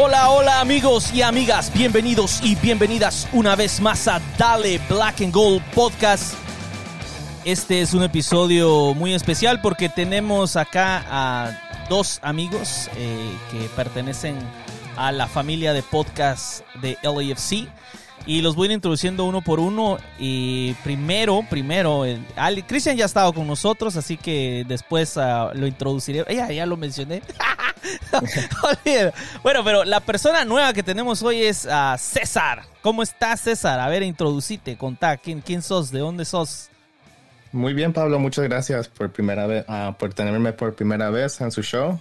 Hola, hola amigos y amigas, bienvenidos y bienvenidas una vez más a Dale Black and Gold Podcast. Este es un episodio muy especial porque tenemos acá a dos amigos eh, que pertenecen a la familia de podcast de LAFC y los voy a ir introduciendo uno por uno. Y primero, primero, Cristian ya ha estado con nosotros, así que después ah, lo introduciré. Ya, ya lo mencioné. bueno, pero la persona nueva que tenemos hoy es ah, César. ¿Cómo estás, César? A ver, introducite, contá, ¿quién, quién sos? ¿De dónde sos? Muy bien, Pablo, muchas gracias por primera vez, ah, por tenerme por primera vez en su show.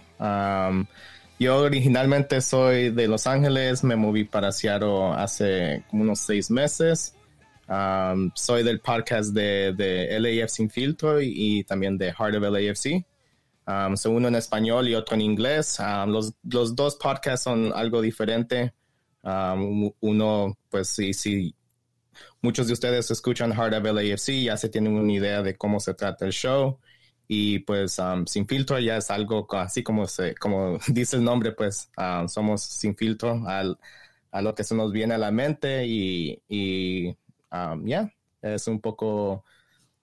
Yo originalmente soy de Los Ángeles, me moví para Seattle hace unos seis meses. Um, soy del podcast de, de, LAF Sin Filtro y, también de Heart of LAFC. Um, soy uno en español y otro en inglés. Um, los, los, dos podcasts son algo diferente. Um, uno, pues sí, sí, muchos de ustedes escuchan Heart of LAFC, ya se tienen una idea de cómo se trata el show y pues um, sin filtro ya es algo así como se como dice el nombre pues um, somos sin filtro al, a lo que se nos viene a la mente y, y um, ya es un poco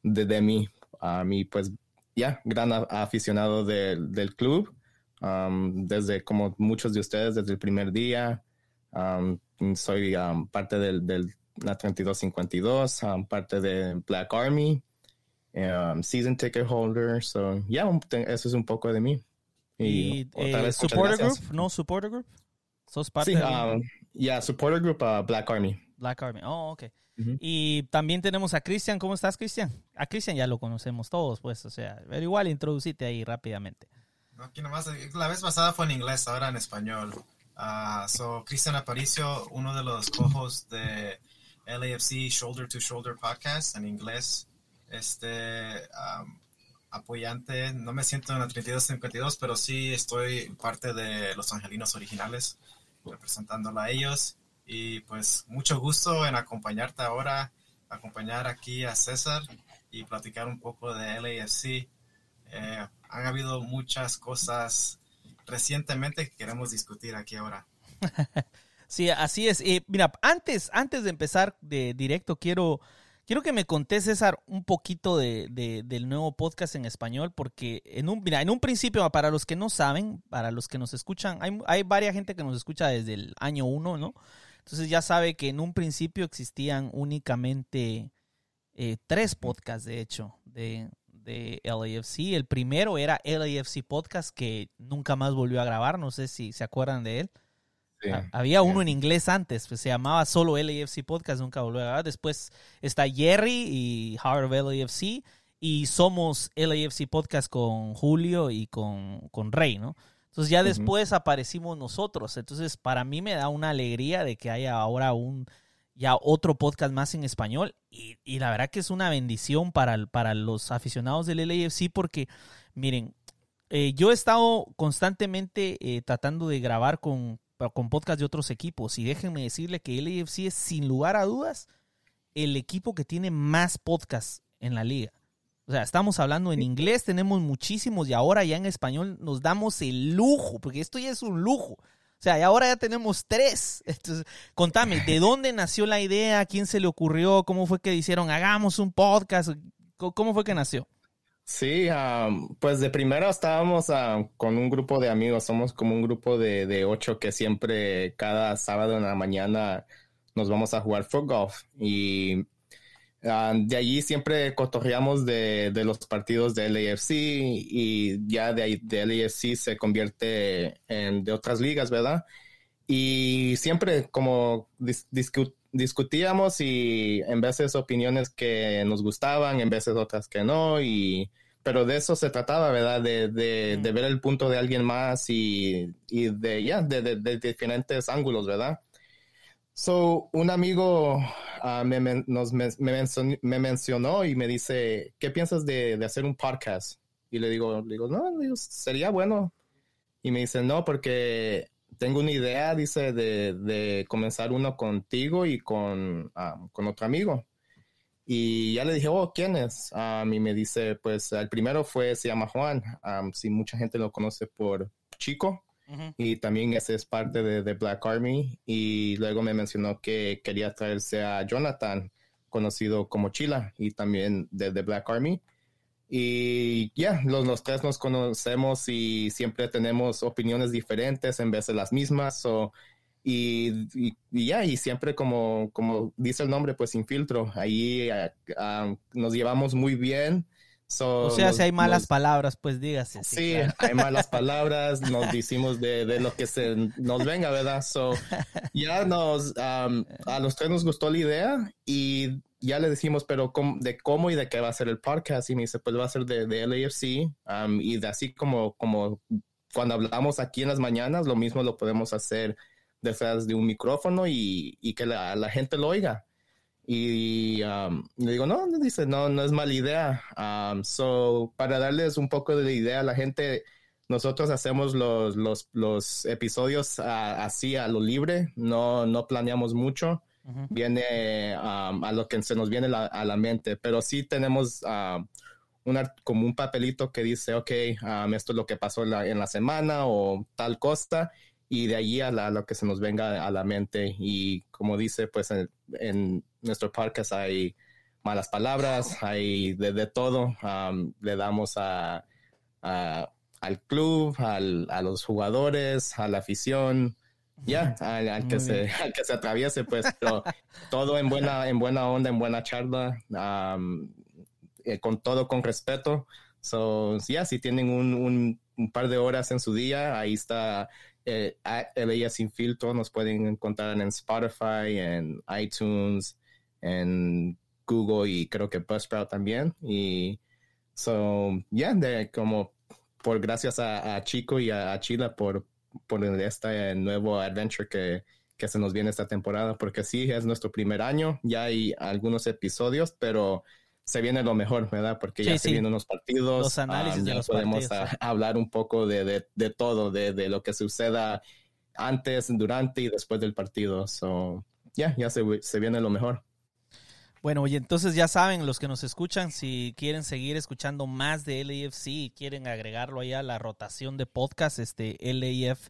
de, de mí a mí pues ya gran aficionado del club desde como muchos de ustedes desde el primer día soy parte del, del la 3252 parte de Black Army um, season ticket holder. So, yeah, eso es un poco de mí. Y, eh, supporter group, ¿no? Supporter group. ¿Sos parte sí, um, yeah, supporter group, uh, Black Army. Black Army, oh, ok. Y también tenemos a Cristian. ¿Cómo estás, Cristian? A Cristian ya lo conocemos todos, pues, o sea, pero igual introducite ahí rápidamente. Aquí nomás, la vez pasada fue en inglés, ahora en español. Uh, so, Cristian Aparicio, uno de los cojos de LAFC Shoulder to Shoulder Podcast en inglés este apoyante. No me siento en la 3252, pero sí estoy parte de los angelinos originales, representándola a ellos. Y pues mucho gusto en acompañarte ahora, acompañar aquí a César y platicar un poco de LAFC. Eh, han habido muchas cosas recientemente que queremos discutir aquí ahora. Sí, así es. Mira, antes, antes de empezar de directo, quiero Quiero que me contes, César, un poquito de, del nuevo podcast en español, porque en un, mira, en un principio, para los que no saben, para los que nos escuchan, hay, hay varias gente que nos escucha desde el año uno, ¿no? Entonces ya sabe que en un principio existían únicamente eh, tres podcasts, de hecho, de, de LAFC. El primero era LAFC Podcast, que nunca más volvió a grabar, no sé si se acuerdan de él. Había uno en inglés antes, pues se llamaba solo LAFC Podcast, nunca volvió a grabar. Después está Jerry y Heart of LAFC y somos LAFC Podcast con Julio y con, con Rey, ¿no? Entonces ya después aparecimos nosotros. Entonces para mí me da una alegría de que haya ahora un ya otro podcast más en español y, y la verdad que es una bendición para, para los aficionados del LAFC porque miren, eh, yo he estado constantemente eh, tratando de grabar con, con podcast de otros equipos. Y déjenme decirle que el AFC es sin lugar a dudas el equipo que tiene más podcasts en la liga. O sea, estamos hablando en inglés, tenemos muchísimos y ahora ya en español nos damos el lujo, porque esto ya es un lujo. Sea, y ahora ya tenemos tres. Entonces, contame, ¿de dónde nació la idea? ¿Quién se le ocurrió? ¿Cómo fue que dijeron, hagamos un podcast? ¿Cómo fue que nació? Sí, pues de primero estábamos con un grupo de amigos, somos como un grupo de, ocho que siempre cada sábado en la mañana nos vamos a jugar foot golf y de allí siempre cotorreamos de, los partidos de LAFC y ya de ahí de LAFC se convierte en de otras ligas, ¿verdad? Y siempre como discutíamos y en veces opiniones que nos gustaban, en veces otras que no, y pero de eso se trataba, ¿verdad? De, de, de ver el punto de alguien más y, y de, ya, de, de, diferentes ángulos, ¿verdad? So, un amigo uh, me, nos, me, me, mencionó, y me dice, ¿qué piensas de, de, hacer un podcast? Y le digo, le digo, no, sería bueno. Y me dice, no, porque tengo una idea, dice, de, de comenzar uno contigo y con, uh, con otro amigo. Y ya le dije, oh, ¿quién es? a y me dice, pues el primero fue, se llama Juan. si mucha gente lo conoce por Chico. Y también ese es parte de, de, Black Army y luego me mencionó que quería traerse a Jonathan, conocido como Chila y también de, de Black Army. Y ya, los, los, tres nos conocemos y siempre tenemos opiniones diferentes en vez de las mismas. o y, y, ya, y siempre como, como dice el nombre, pues sin filtro. Ahí uh, nos llevamos muy bien. O sea, si hay malas palabras, pues dígase. Sí, hay malas palabras, nos decimos de, de, lo que se nos venga, ¿verdad? So, ya nos, um, a los tres nos gustó la idea y ya le decimos, pero de cómo y de qué va a ser el podcast. Y me dice, pues va a ser de, de LAFC um, y de así como, como cuando hablamos aquí en las mañanas, lo mismo lo podemos hacer detrás de un micrófono y, y que la, la, gente lo oiga. Y um, le digo, no, dice, no, no es mala idea. Um, so, para darles un poco de idea a la gente, nosotros hacemos los, los, los episodios así a lo libre, no, no planeamos mucho, viene um, a lo que se nos viene la, a la mente, pero sí tenemos una, como un papelito que dice, ok, esto es lo que pasó en la, en la semana o tal cosa, y de allí a, lo que se nos venga a la mente. Y como dice, pues en, nuestro podcast hay malas palabras, hay de, todo. le damos a, al club, al, a los jugadores, a la afición, ya, al, que se, al que se atraviese, pues, todo en buena, en buena onda, en buena charla, eh, con todo con respeto. So, ya, si tienen un, un, par de horas en su día, ahí está eh, Leía Sin Filtro, nos pueden encontrar en Spotify, en iTunes, en Google y creo que Buzzsprout también. Y so, yeah, de, como por gracias a, Chico y a, Chila por, por este nuevo adventure que, que se nos viene esta temporada, porque sí, es nuestro primer año, ya hay algunos episodios, pero se viene lo mejor, ¿verdad? Porque ya se vienen unos partidos. Los análisis um, ya podemos hablar un poco de, de, todo, de, de, lo que suceda antes, durante y después del partido. So, ya, ya se, se viene lo mejor. Bueno, y entonces ya saben, los que nos escuchan, si quieren seguir escuchando más de LAFC y quieren agregarlo allá a la rotación de podcast, este LAF,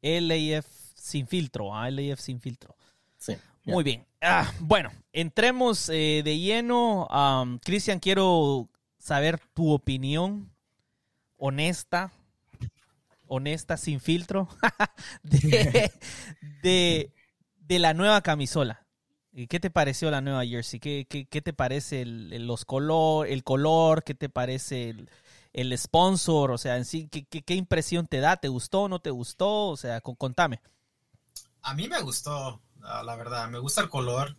LAF sin filtro, ¿ah? LAF sin filtro. Sí. Muy bien. Ah, bueno, entremos eh, de lleno. Cristian, quiero saber tu opinión honesta, honesta, sin filtro, de, la nueva camisola. ¿Qué te pareció la nueva jersey? ¿Qué, qué, te parece el, los color, el color? ¿Qué te parece el, sponsor? O sea, en sí, ¿qué, ¿qué, impresión te da? ¿Te gustó o no te gustó? O sea, contame. A mí me gustó. Ah, la verdad. Me gusta el color.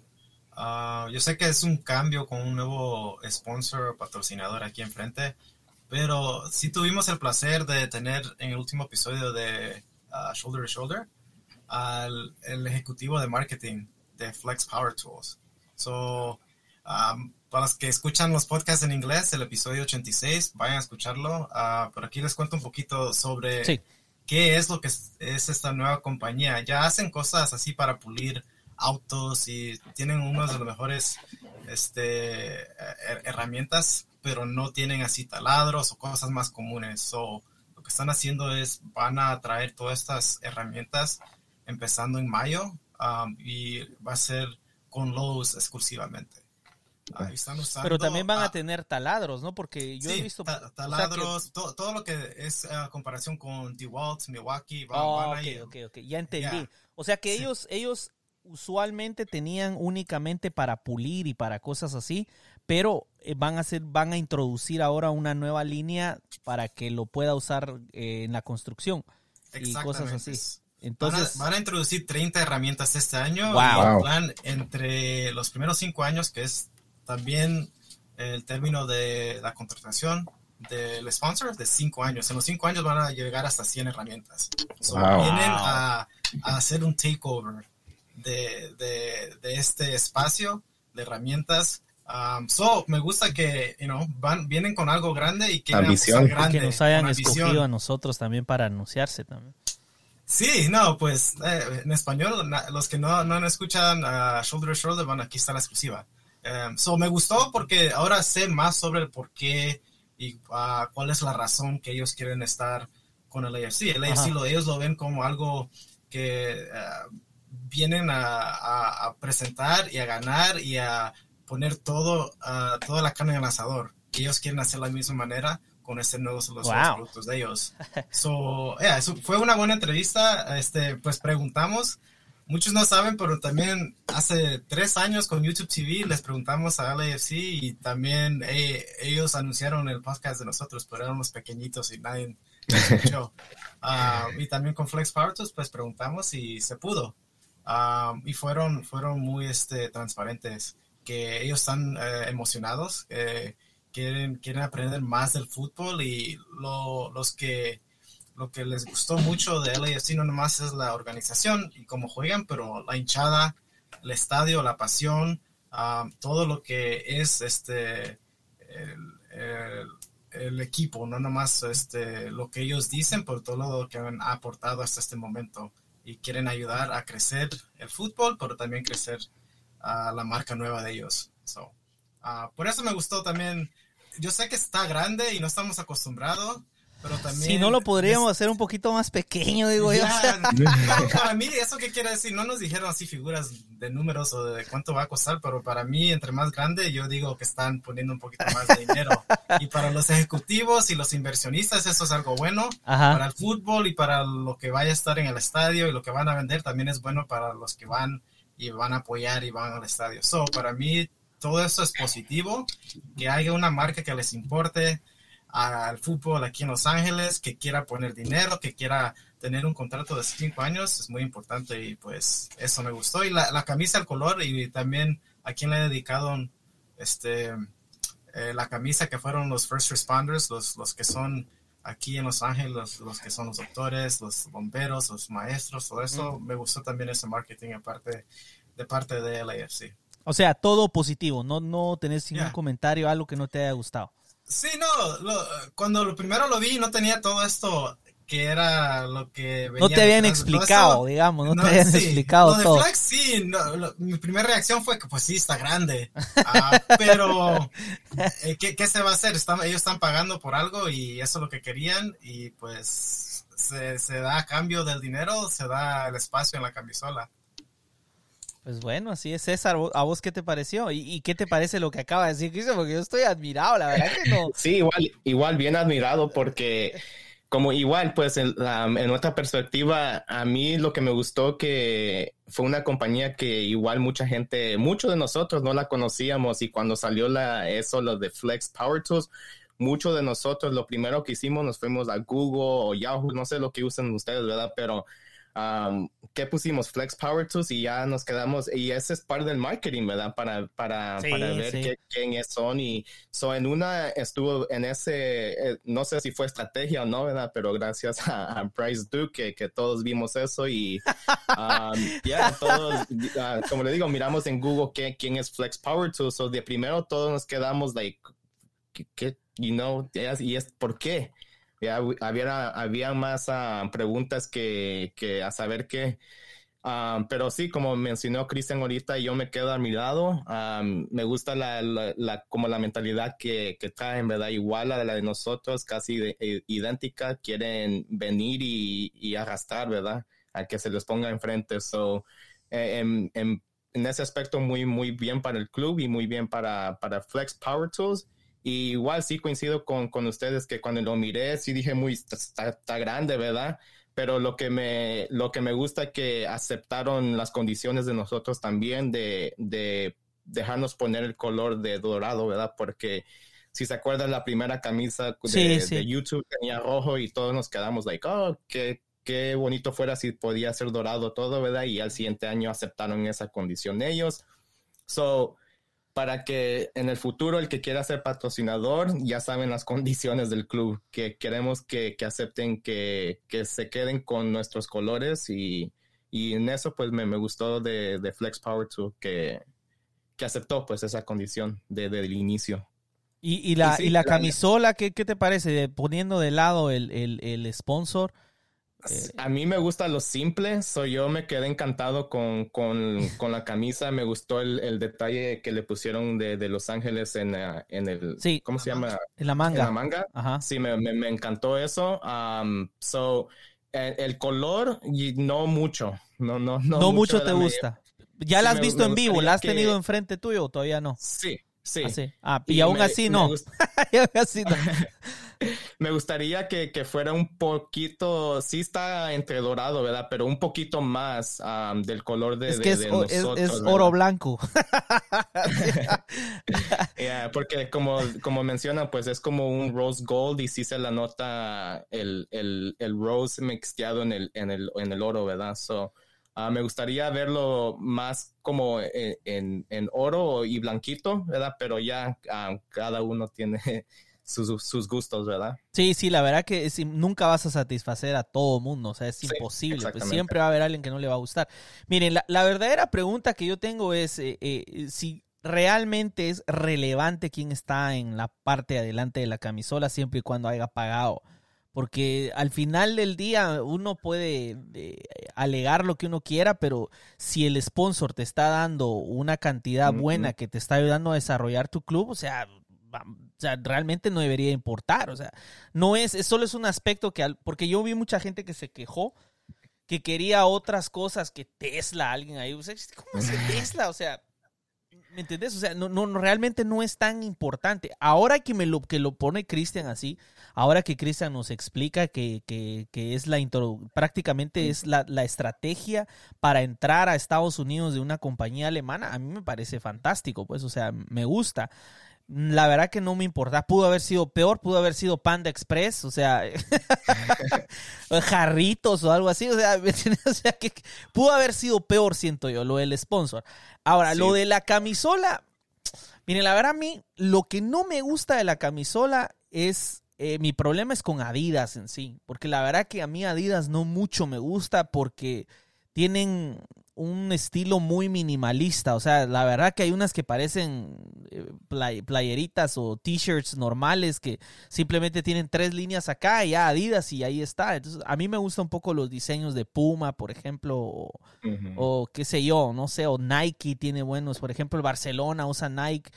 Ah, yo sé que es un cambio con un nuevo sponsor, patrocinador aquí enfrente, pero sí tuvimos el placer de tener en el último episodio de ah, Shoulder to Shoulder al el ejecutivo de marketing de Flex Power Tools. So, para los que escuchan los podcasts en inglés, el episodio 86, vayan a escucharlo. pero aquí les cuento un poquito sobre sí qué es lo que es, esta nueva compañía. Ya hacen cosas así para pulir autos y tienen uno de los mejores este, herramientas, pero no tienen así taladros o cosas más comunes. So, lo que están haciendo es, van a traer todas estas herramientas empezando en mayo um, y va a ser con Lowe's exclusivamente. Pero también van a tener taladros, ¿no? Porque yo he visto... taladros, todo, lo que es uh, comparación con DeWalt, Milwaukee, van, oh, ok, ok, ya entendí. O sea que ellos, ellos usualmente tenían únicamente para pulir y para cosas así, pero eh, van a hacer, van a introducir ahora una nueva línea para que lo pueda usar eh, en la construcción y cosas así. Entonces, van a, introducir 30 herramientas este año. Wow. plan entre los primeros 5 años, que es también el término de la contratación del sponsor de cinco años. En los cinco años van a llegar hasta 100 herramientas. Vienen a, hacer un takeover de, de, este espacio de herramientas. Um, so, me gusta que you know, van, vienen con algo grande y que, grande, que nos hayan escogido a nosotros también para anunciarse también. Sí, no, pues eh, en español, los que no, no escuchan a Shoulder to Shoulder, van aquí está la exclusiva. Em, so me gustó porque ahora sé más sobre el por qué y ah, cuál es la razón que ellos quieren estar con el AFC. El AFC lo, ellos lo ven como algo que vienen a, presentar y a ganar y a poner todo, toda la carne en el asador. Ellos quieren hacer la misma manera con este nuevos los, productos de ellos. So, fue una buena entrevista. Este, pues preguntamos. Muchos no saben, pero también hace tres años con YouTube TV les preguntamos a LAFC y también eh, ellos anunciaron el podcast de nosotros, pero éramos pequeñitos y nadie escuchó. Ah, y también con Flex Power pues preguntamos y se pudo. Ah, y fueron, fueron muy este, transparentes, que ellos están eh, emocionados, quieren, quieren aprender más del fútbol y los que lo que les gustó mucho de LAFC no nomás es la organización y cómo juegan, pero la hinchada, el estadio, la pasión, ah, todo lo que es este el, equipo, no nomás este, lo que ellos dicen, pero todo lo que han aportado hasta este momento y quieren ayudar a crecer el fútbol, pero también crecer a la marca nueva de ellos. Ah, por eso me gustó también. Yo sé que está grande y no estamos acostumbrados, pero también, si no lo podríamos hacer un poquito más pequeño, digo yo. para mí, ¿eso qué quiere decir? No nos dijeron así figuras de números o de cuánto va a costar, pero para mí, entre más grande, yo digo que están poniendo un poquito más de dinero. y para los ejecutivos y los inversionistas, eso es algo bueno. Para el fútbol y para lo que vaya a estar en el estadio y lo que van a vender, también es bueno para los que van y van a apoyar y van al estadio. So, para mí, todo eso es positivo. Que haya una marca que les importe al fútbol aquí en Los Ángeles, que quiera poner dinero, que quiera tener un contrato de cinco años, es muy importante y pues eso me gustó. Y la, camisa, el color y también a quien le he dedicado este, eh, la camisa que fueron los first responders, los, los que son aquí en Los Ángeles, los, que son los doctores, los bomberos, los maestros, todo eso, me gustó también ese marketing aparte de parte de LAFC. O sea, todo positivo, no, no tenés ningún comentario, algo que no te haya gustado. Sí, no, cuando lo primero lo vi no tenía todo esto que era lo que venía No te habían explicado, digamos, no, te habían explicado lo de todo. Sí, mi primera reacción fue que pues sí, está grande, ah, pero eh, ¿qué, se va a hacer? Están, ellos están pagando por algo y eso es lo que querían y pues se, se da a cambio del dinero, se da el espacio en la camisola. Pues bueno, así es, César. ¿A vos qué te pareció? ¿Y, qué te parece lo que acaba de decir Cristian? Porque yo estoy admirado, la verdad que no. Sí, igual, igual bien admirado porque como igual, pues en, en otra perspectiva, a mí lo que me gustó que fue una compañía que igual mucha gente, muchos de nosotros no la conocíamos y cuando salió la, eso, lo de Flex Power Tools, muchos de nosotros lo primero que hicimos nos fuimos a Google o Yahoo, no sé lo que usan ustedes, ¿verdad? Pero um, ¿qué pusimos? Flex Power Tools y ya nos quedamos, y ese es parte del marketing, ¿verdad? Para, para, para ver quién son. Y so, en una estuvo en ese, eh, no sé si fue estrategia o no, ¿verdad? Pero gracias a, Bryce Duke, que, todos vimos eso y um, ya, todos, ah, como le digo, miramos en Google qué, quién es Flex Power Tools. So, de primero todos nos quedamos, like, ¿qué, you know, y es por qué había, había más ah, preguntas que, que, a saber qué. Ah, pero sí, como mencionó Cristian ahorita, yo me quedo admirado. Ah, me gusta la, la, como la mentalidad que, que traen, ¿verdad? Igual a la de nosotros, casi eh, idéntica. Quieren venir y, y, arrastrar, ¿verdad? A que se les ponga enfrente. So, eh, en, en, en, ese aspecto, muy, muy bien para el club y muy bien para, para Flex Power Tools igual sí coincido con, con, ustedes que cuando lo miré sí dije muy, está, grande, ¿verdad? Pero lo que me, lo que me gusta que aceptaron las condiciones de nosotros también de, de dejarnos poner el color de dorado, ¿verdad? Porque si se acuerdan la primera camisa de, de, YouTube tenía rojo y todos nos quedamos like, oh, qué, qué bonito fuera si podía ser dorado todo, ¿verdad? Y al siguiente año aceptaron esa condición ellos. So, para que en el futuro el que quiera ser patrocinador ya saben las condiciones del club, que queremos que, que acepten que, que, se queden con nuestros colores y, y en eso pues me, me gustó de, de, Flex Power Tool que, que aceptó pues esa condición desde el inicio. Y, y la, y, la camisola, ¿qué, ¿qué, te parece? poniendo de lado el, el, el sponsor, a mí me gusta lo simple, soy yo me quedé encantado con, con, con la camisa, me gustó el, el, detalle que le pusieron de, de Los Ángeles en, uh, en el, sí, ¿cómo se llama? En la manga. En la manga. Ajá. Sí, me, me, me encantó eso. Um, so, el, el, color, y no mucho, no, no, no. No mucho, mucho te gusta. ¿Ya sí, la has visto en vivo? ¿La has que... tenido enfrente tuyo o todavía no? Sí, sí. Ah, sí. ah y, y, aún me, así no. y aún así no. me gustaría que, que, fuera un poquito, sí está entre dorado, ¿verdad? Pero un poquito más um, del color de, es que de, es, de nosotros. Es, es oro blanco. yeah, porque como, como mencionan, pues es como un rose gold y sí se la nota el, el, el rose mixteado en el, en, el, en el oro, ¿verdad? So, Uh, me gustaría verlo más como en, en, en, oro y blanquito, ¿verdad? Pero ya uh, cada uno tiene sus, sus, gustos, ¿verdad? Sí, sí, la verdad que es, nunca vas a satisfacer a todo mundo, o sea, es sí, imposible, pues siempre va a haber alguien que no le va a gustar. Miren, la, la verdadera pregunta que yo tengo es eh, eh, si realmente es relevante quién está en la parte de adelante de la camisola siempre y cuando haya pagado porque al final del día uno puede eh, alegar lo que uno quiera, pero si el sponsor te está dando una cantidad buena que te está ayudando a desarrollar tu club, o sea, o sea, realmente no debería importar, o sea, no es, es solo es un aspecto que, porque yo vi mucha gente que se quejó que quería otras cosas que Tesla, alguien ahí, o sea, ¿cómo es Tesla? O sea, ¿me entendés? O sea, no, no, realmente no es tan importante. Ahora que me lo, que lo pone Cristian así, ahora que Cristian nos explica que, que, que, es la prácticamente es la, la, estrategia para entrar a Estados Unidos de una compañía alemana, a mí me parece fantástico, pues, o sea, me gusta. La verdad que no me importa. Pudo haber sido peor, pudo haber sido Panda Express, o sea, jarritos o algo así. O sea, o sea, que pudo haber sido peor, siento yo, lo del sponsor. Ahora, sí. lo de la camisola. Miren, la verdad a mí, lo que no me gusta de la camisola es eh, mi problema es con Adidas en sí, porque la verdad que a mí Adidas no mucho me gusta porque tienen un estilo muy minimalista, o sea, la verdad que hay unas que parecen eh, play, playeritas o t-shirts normales que simplemente tienen tres líneas acá y ya Adidas y ahí está. Entonces, a mí me gustan un poco los diseños de Puma, por ejemplo, o, uh -huh. o qué sé yo, no sé, o Nike tiene buenos, por ejemplo, el Barcelona usa Nike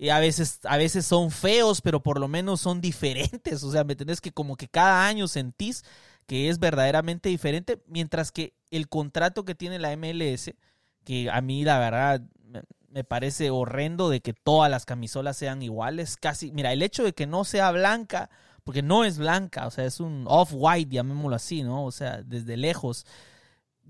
y a veces, a veces son feos, pero por lo menos son diferentes. O sea, ¿me entendés? Que como que cada año sentís que es verdaderamente diferente, mientras que el contrato que tiene la MLS, que a mí la verdad me parece horrendo de que todas las camisolas sean iguales, casi, mira, el hecho de que no sea blanca, porque no es blanca, o sea, es un off-white, llamémoslo así, ¿no? O sea, desde lejos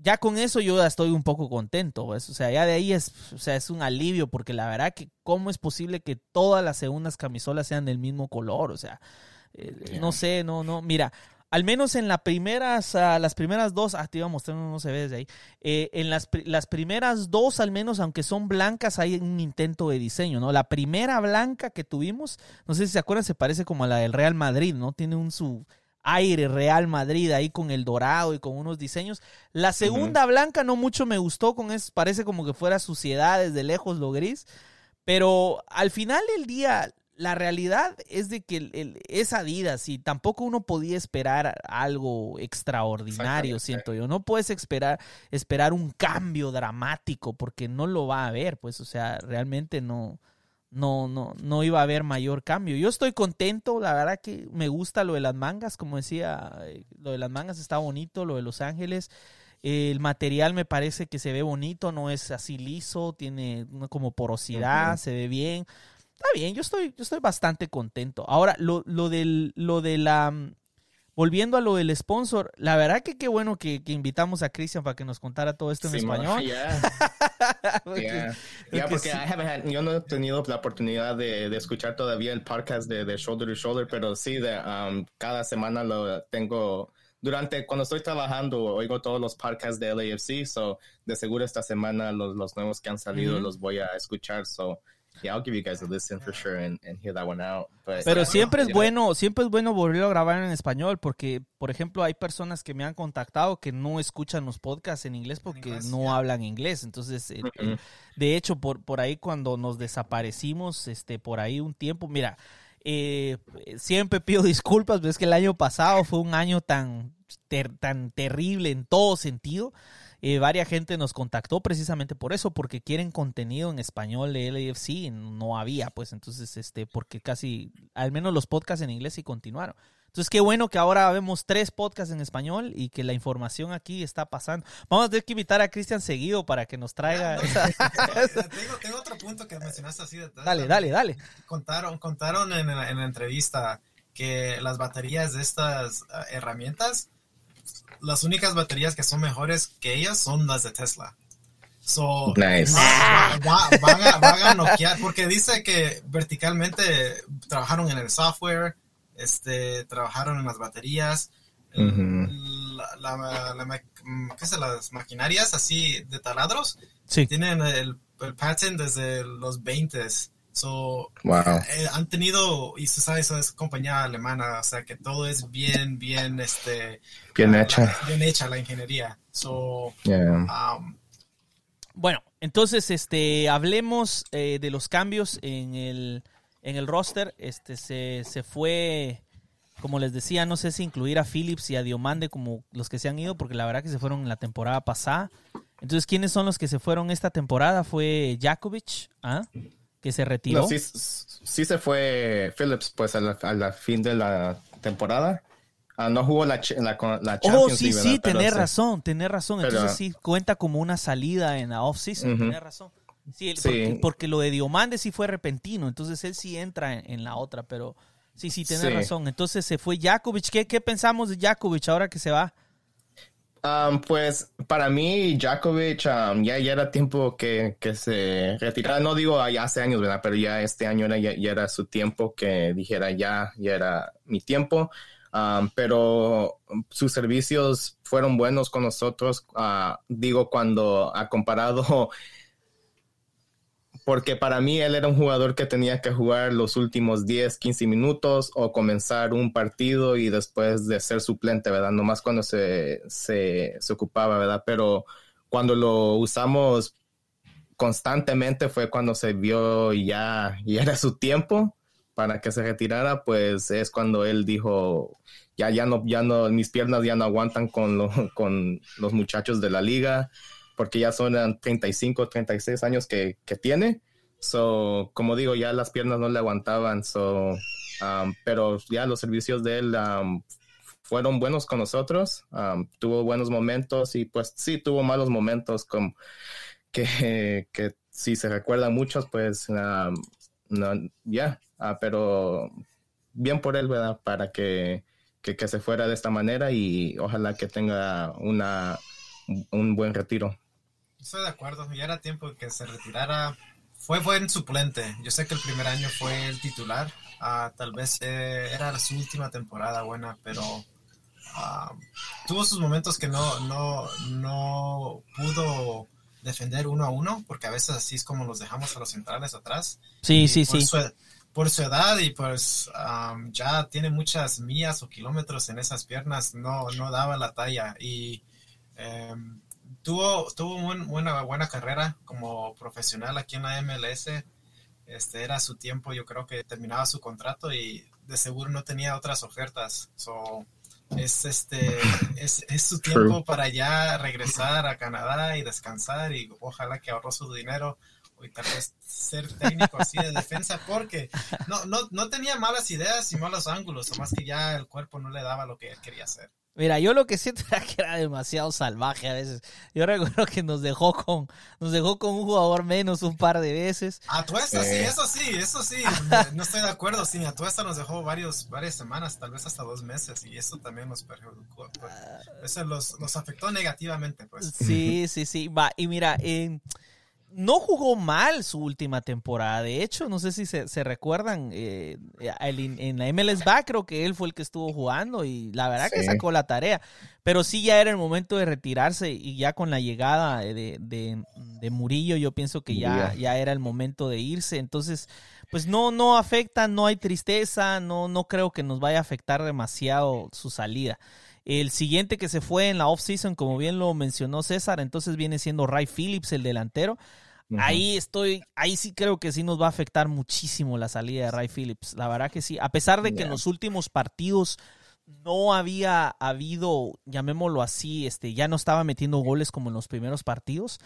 ya con eso yo ya estoy un poco contento, pues. o sea, ya de ahí es, o sea, es un alivio, porque la verdad que cómo es posible que todas las segundas camisolas sean del mismo color, o sea, eh, no sé, no, no, mira, al menos en las primeras, uh, las primeras dos, ah, te iba a mostrar, no, no se ve desde ahí, eh, en las, las primeras dos, al menos, aunque son blancas, hay un intento de diseño, ¿no? La primera blanca que tuvimos, no sé si se acuerdan, se parece como a la del Real Madrid, ¿no? Tiene un su aire Real Madrid ahí con el dorado y con unos diseños. La segunda uh -huh. blanca no mucho me gustó con eso, parece como que fuera suciedad desde lejos lo gris, pero al final del día la realidad es de que el, el, es Adidas y tampoco uno podía esperar algo extraordinario, siento yo. No puedes esperar, esperar un cambio dramático porque no lo va a haber, pues, o sea, realmente no, no, no, no iba a haber mayor cambio. Yo estoy contento, la verdad que me gusta lo de las mangas, como decía, lo de las mangas está bonito, lo de Los Ángeles. El material me parece que se ve bonito, no es así liso, tiene como porosidad, se ve bien. Está bien, yo estoy, yo estoy bastante contento. Ahora, lo, lo del, lo de la, volviendo a lo del sponsor, la verdad que qué bueno que, que invitamos a Cristian para que nos contara todo esto en sí, español. Yeah. porque, yeah. yeah, porque sí. had, yo no he tenido la oportunidad de, de, escuchar todavía el podcast de, de Shoulder to Shoulder, pero sí, de, um, cada semana lo tengo. Durante cuando estoy trabajando, oigo todos los podcasts de LAFC, so de seguro esta semana los, los nuevos que han salido mm -hmm. los voy a escuchar. So yeah, I'll give you guys a listen for sure and, and hear that one out. But, Pero siempre es bueno, siempre es bueno volverlo a grabar en español porque, por ejemplo, hay personas que me han contactado que no escuchan los podcasts en inglés porque inglés, no yeah. hablan inglés. Entonces, uh -huh. de hecho, por, por ahí cuando nos desaparecimos, este, por ahí un tiempo, mira, eh, siempre pido disculpas, pero es que el año pasado fue un año tan tan terrible en todo sentido. Eh, varias gente nos contactó precisamente por eso, porque quieren contenido en español de LAFC y no había, pues entonces, este, porque casi, al menos los podcasts en inglés sí continuaron. Entonces, qué bueno que ahora vemos tres podcasts en español y que la información aquí está pasando. Vamos a tener que invitar a Cristian seguido para que nos traiga. tengo, otro punto que mencionaste así. dale, dale, dale. Contaron, contaron en, en la entrevista que las baterías de estas ah, herramientas, las únicas baterías que son mejores que ellas son las de Tesla. So, nice. van, a, noquear, porque dice que verticalmente trabajaron en el software, este, trabajaron en las baterías, la, ¿qué es? las maquinarias así de taladros, sí. tienen el, el patent desde los 20s. So, wow. Eh, han tenido, y se sabe, eso es compañía alemana, o sea que todo es bien, bien, este... Bien hecha. bien hecha la ingeniería. So, um, bueno, entonces, este, hablemos eh, de los cambios en el, en el roster. Este, se, se fue, como les decía, no sé si incluir a Phillips y a Diomande como los que se han ido, porque la verdad que se fueron en la temporada pasada. Entonces, ¿quiénes son los que se fueron esta temporada? Fue Jakovic, ¿ah? Que se retiró. sí, sí, se fue Phillips pues a la, fin de la temporada. Ah, no jugó la, la, la oh, Champions Oh, sí, sí, tenés razón, tenés razón. Entonces sí, cuenta como una salida en la off-season, tenés razón. Sí, Porque, lo de Diomande sí fue repentino, entonces él sí entra en, la otra, pero sí, sí, tenés razón. Entonces se fue Jakovic. ¿Qué, ¿Qué pensamos de Jakovic ahora que se va? Pues para mí, Djokovic ya, ya era tiempo que, que, se retirara. No digo hace años, ¿verdad? Pero ya este año era, ya, era su tiempo que dijera ya, ya era mi tiempo. Pero sus servicios fueron buenos con nosotros. Uh, digo, cuando ha comparado porque para mí él era un jugador que tenía que jugar los últimos 10, 15 minutos o comenzar un partido y después de ser suplente, ¿verdad? Nomás cuando se, se, se ocupaba, ¿verdad? Pero cuando lo usamos constantemente fue cuando se vio ya, ya era su tiempo para que se retirara, pues es cuando él dijo, ya, ya no, ya no, mis piernas ya no aguantan con, con los muchachos de la liga porque ya son 35, 36 años que, que tiene. So, como digo, ya las piernas no le aguantaban. So, um, pero ya los servicios de él um, fueron buenos con nosotros. Um, tuvo buenos momentos y pues sí, tuvo malos momentos como que, que si se recuerdan muchos, pues ya, ah, pero bien por él, ¿verdad? Para que, que, que, se fuera de esta manera y ojalá que tenga una, un buen retiro. Estoy de acuerdo, ya era tiempo que se retirara. Fue buen suplente. Yo sé que el primer año fue el titular. Ah, tal vez eh, era su última temporada buena, pero ah, tuvo sus momentos que no, no, no pudo defender uno a uno, porque a veces así es como los dejamos a los centrales atrás. Sí, sí, sí. por su edad y pues ya tiene muchas millas o kilómetros en esas piernas, no, no daba la talla. Y em, tuvo, tuvo una buena carrera como profesional aquí en la MLS. Este era su tiempo, yo creo que terminaba su contrato y de seguro no tenía otras ofertas. So, es este es, su tiempo para ya regresar a Canadá y descansar y ojalá que ahorró su dinero y tal vez ser técnico así de defensa porque no, no, no tenía malas ideas y malos ángulos, más que ya el cuerpo no le daba lo que él quería hacer. Mira, yo lo que siento era que era demasiado salvaje a veces. Yo recuerdo que nos dejó con, nos dejó con un jugador menos un par de veces. A Tuesta, sí, eh. eso sí, eso sí. No estoy de acuerdo, sí. A Tuesta nos dejó varios, varias semanas, tal vez hasta dos meses, y eso también nos perjudicó. Pues. Eso los, los afectó negativamente, pues. Sí, sí, sí. Va, y mira, en no jugó mal su última temporada. De hecho, no sé si se, recuerdan, eh, en la MLS Back creo que él fue el que estuvo jugando y la verdad que sacó la tarea. Pero sí ya era el momento de retirarse y ya con la llegada de, de, Murillo yo pienso que ya, ya era el momento de irse. Entonces, pues no, no afecta, no hay tristeza, no, no creo que nos vaya a afectar demasiado su salida. El siguiente que se fue en la off-season, como bien lo mencionó César, entonces viene siendo Ray Phillips, el delantero. Ahí estoy, ahí sí creo que sí nos va a afectar muchísimo la salida de Ray Phillips. La verdad que sí. A pesar de que en los últimos partidos no había habido, llamémoslo así, este, ya no estaba metiendo goles como en los primeros partidos.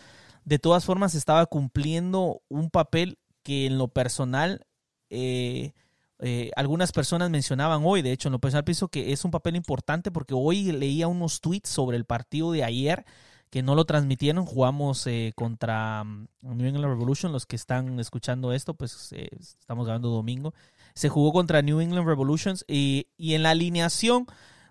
De todas formas, estaba cumpliendo un papel que en lo personal eh, eh, algunas personas mencionaban hoy, de hecho, en lo personal pienso que es un papel importante porque hoy leía unos tweets sobre el partido de ayer que no lo transmitieron. Jugamos eh, contra mm, New England Revolution. Los que están escuchando esto, pues eh, estamos grabando domingo. Se jugó contra New England Revolutions y, y, en la alineación,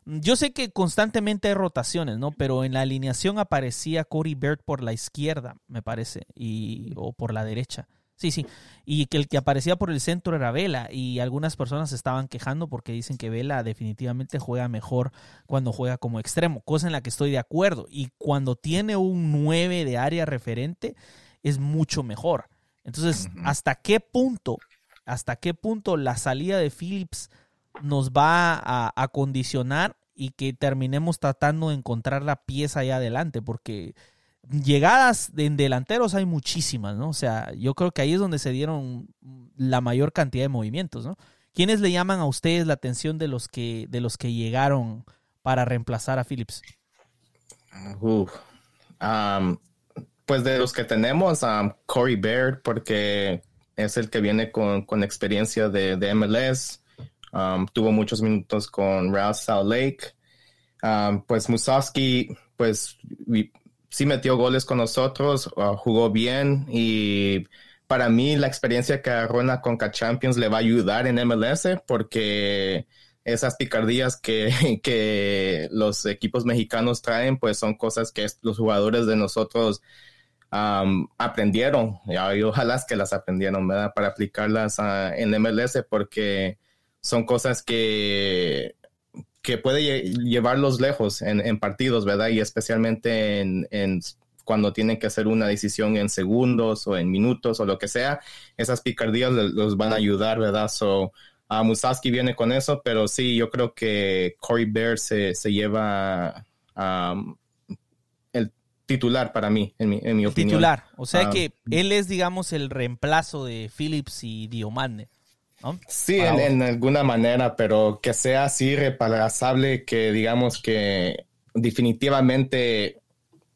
yo sé que constantemente hay rotaciones, ¿no? Pero en la alineación aparecía Corey Bird por la izquierda, me parece, y, o por la derecha. Sí, sí. Y que el que aparecía por el centro era Vela. Y algunas personas se estaban quejando porque dicen que Vela definitivamente juega mejor cuando juega como extremo, cosa en la que estoy de acuerdo. Y cuando tiene un 9 de área referente, es mucho mejor. Entonces, ¿hasta qué punto, hasta qué punto la salida de Phillips nos va a, a condicionar y que terminemos tratando de encontrar la pieza ahí adelante? Porque llegadas en delanteros hay muchísimas, ¿no? O sea, yo creo que ahí es donde se dieron la mayor cantidad de movimientos, ¿no? ¿Quiénes le llaman a ustedes la atención de los que, de los que llegaron para reemplazar a Phillips? pues de los que tenemos, a Corey Baird, porque es el que viene con, experiencia de, MLS, tuvo muchos minutos con Real Salt Lake. pues Musowski, pues sí metió goles con nosotros, uh, jugó bien y para mí la experiencia que agarró en la Conca Champions le va a ayudar en MLS porque esas picardías que, que los equipos mexicanos traen, pues son cosas que los jugadores de nosotros aprendieron y ojalá que las aprendieron, ¿verdad? Para aplicarlas uh, en MLS porque son cosas que que puede llevarlos lejos en, partidos, ¿verdad? Y especialmente en, cuando tienen que hacer una decisión en segundos o en minutos o lo que sea, esas picardías los van a ayudar, ¿verdad? So, uh, Musaski viene con eso, pero sí, yo creo que Corey Bear se, lleva el titular para mí, en mi, en mi opinión. Titular, o sea que él es, digamos, el reemplazo de Phillips y Diomande. Sí, en, alguna manera, pero que sea así reparable, que digamos que definitivamente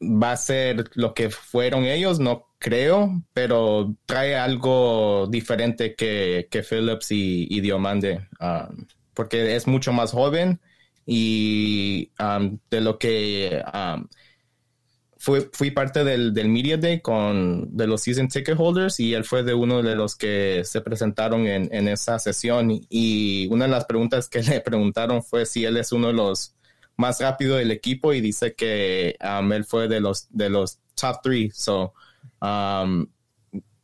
va a ser lo que fueron ellos, no creo, pero trae algo diferente que, que Phillips y, Diomande, um, porque es mucho más joven y um, de lo que um, fui, parte del, del, Media Day con, de los Season Ticket Holders y él fue de uno de los que se presentaron en, en esa sesión. Y, una de las preguntas que le preguntaron fue si él es uno de los más rápidos del equipo y dice que um, él fue de los, de los top three. So, um,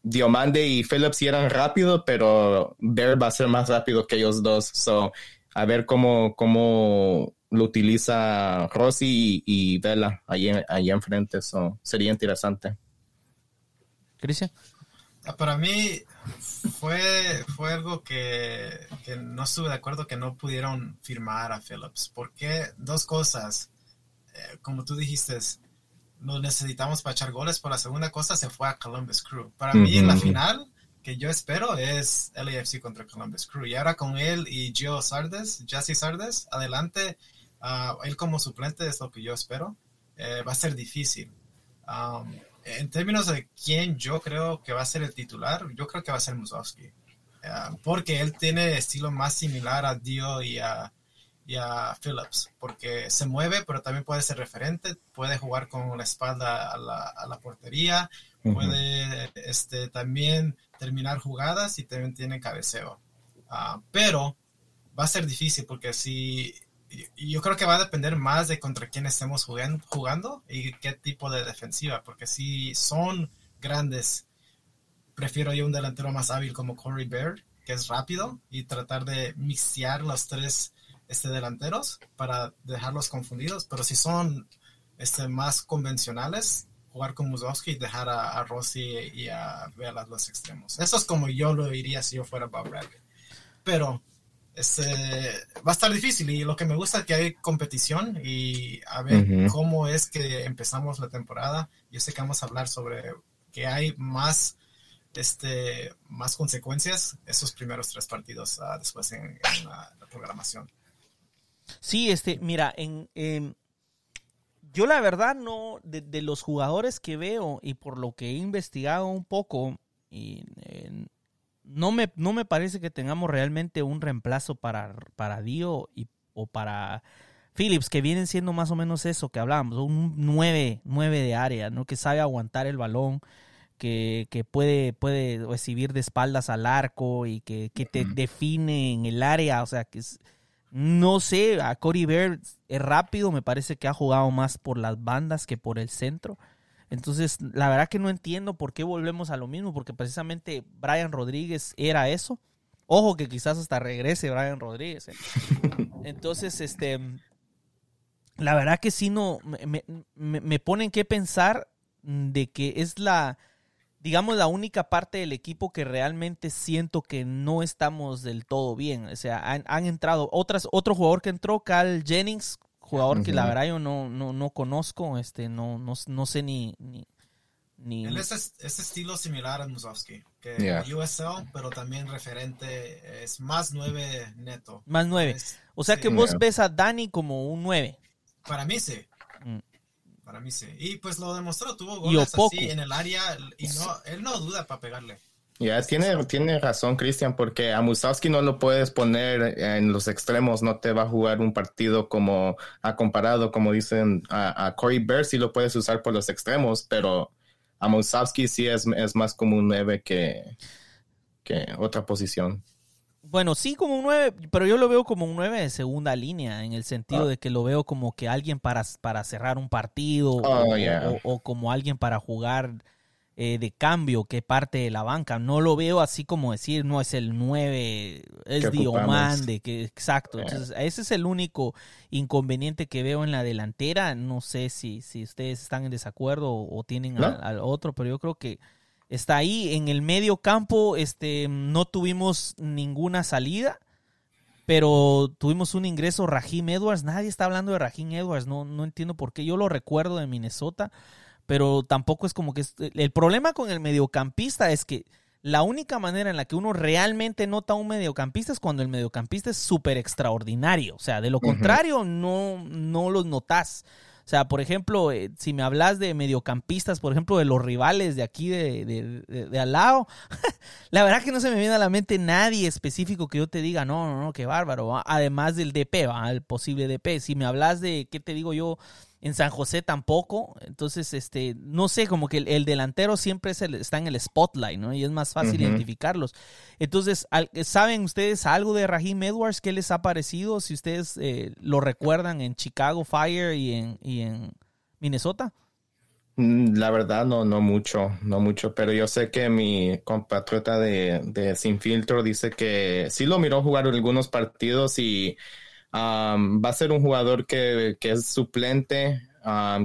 Diomande y Phillips eran rápidos, pero Bear va a ser más rápido que ellos dos. So, a ver cómo, cómo lo utiliza Rossi y, Vela ahí, ahí enfrente. Eso sería interesante. Cristian. Ah, para mí fue, fue algo que, no estuve de acuerdo que no pudieron firmar a Phillips. Porque dos cosas, eh, como tú dijiste, no necesitamos para echar goles. Por la segunda cosa, se fue a Columbus Crew. Para mí, en la final, que yo espero es LAFC contra Columbus Crew. Y ahora con él y Joe Sardes, Jesse Sardes, adelante, Ah, él como suplente es lo que yo espero. Eh, va a ser difícil. en términos de quién yo creo que va a ser el titular, yo creo que va a ser Musowski. Ah, porque él tiene estilo más similar a Dio y a, Phillips. Porque se mueve, pero también puede ser referente. Puede jugar con la espalda a la, portería. Puede este, también terminar jugadas y también tiene cabeceo. Ah, pero va a ser difícil porque si yo creo que va a depender más de contra quién estemos jugando, y qué tipo de defensiva, porque si son grandes, prefiero yo un delantero más hábil como Corey Baird, que es rápido, y tratar de mixear los tres este, delanteros para dejarlos confundidos, pero si son este, más convencionales, jugar con Musowski y dejar a, Rossi y a Vela los extremos. Eso es como yo lo diría si yo fuera Bob Bradley. Pero este, va a estar difícil y lo que me gusta es que hay competición y a ver cómo es que empezamos la temporada. Yo sé que vamos a hablar sobre que hay más, este, más consecuencias esos primeros tres partidos uh, después en, la, programación. Sí, este, mira, en, em, yo la verdad no, de, los jugadores que veo y por lo que he investigado un poco, y, no, me, no me parece que tengamos realmente un reemplazo para, para Dio y, o para Phillips, que vienen siendo más o menos eso que hablábamos, un 9, 9 de área, ¿no? que sabe aguantar el balón, que, que puede, puede recibir de espaldas al arco y que, que te define en el área, o sea, que es no sé, a Cody Bear es rápido, me parece que ha jugado más por las bandas que por el centro. Entonces, la verdad que no entiendo por qué volvemos a lo mismo, porque precisamente Brian Rodríguez era eso. Ojo que quizás hasta regrese Brian Rodríguez. ¿eh? Entonces, este, la verdad que sí no, me, me, me ponen que pensar de que es la, digamos, la única parte del equipo que realmente siento que no estamos del todo bien. O sea, han, entrado otras, otro jugador que entró, Cal Jennings, jugador que la verdad yo no, no, no conozco, este, no, no, no sé ni, ni, Él es ese estilo similar a Musovsky, que USL, pero también referente, es más nueve neto. Más nueve. O sea que vos ves a Dani como un nueve. Para mí sí. Mm. Para mí sí. Y pues lo demostró, tuvo goles así en el área y no, él no duda para pegarle. Ya, tiene, tiene razón Cristian, porque a Musowski no lo puedes poner en los extremos, no te va a jugar un partido como ha comparado, como dicen a, Corey Bear, sí lo puedes usar por los extremos, pero a Musowski sí es, es más como un 9 que, que otra posición. Bueno, sí como un 9, pero yo lo veo como un 9 de segunda línea, en el sentido ah. de que lo veo como que alguien para, para cerrar un partido oh, o, como alguien para jugar eh, de cambio que parte de la banca. No lo veo así como decir, no es el 9, es Diomande, que exacto. Entonces, ese es el único inconveniente que veo en la delantera. No sé si, si ustedes están en desacuerdo o, tienen al otro, pero yo creo que está ahí. En el medio campo este, no tuvimos ninguna salida, pero tuvimos un ingreso Rahim Edwards. Nadie está hablando de Rahim Edwards, no, no entiendo por qué. Yo lo recuerdo de Minnesota, pero tampoco es como que... el problema con el mediocampista es que la única manera en la que uno realmente nota a un mediocampista es cuando el mediocampista es súper extraordinario. O sea, de lo contrario, no, no los notas. O sea, por ejemplo, eh, si me hablas de mediocampistas, por ejemplo, de los rivales de aquí de, de, al lado, la verdad que no se me viene a la mente nadie específico que yo te diga, no, no, no, qué bárbaro. Además del DP, ¿va? el posible DP. Si me hablas de, ¿qué te digo yo? En San José tampoco. Entonces, este, no sé, como que el, delantero siempre está en el spotlight, ¿no? Y es más fácil identificarlos. Entonces, ¿saben ustedes algo de Raheem Edwards? ¿Qué les ha parecido? Si ustedes eh, lo recuerdan en Chicago Fire y en, y en Minnesota. Mm, la verdad, no, no mucho, no mucho, pero yo sé que mi compatriota de, de Sin Filtro dice que sí lo miró jugar algunos partidos y va a ser un jugador que, es suplente,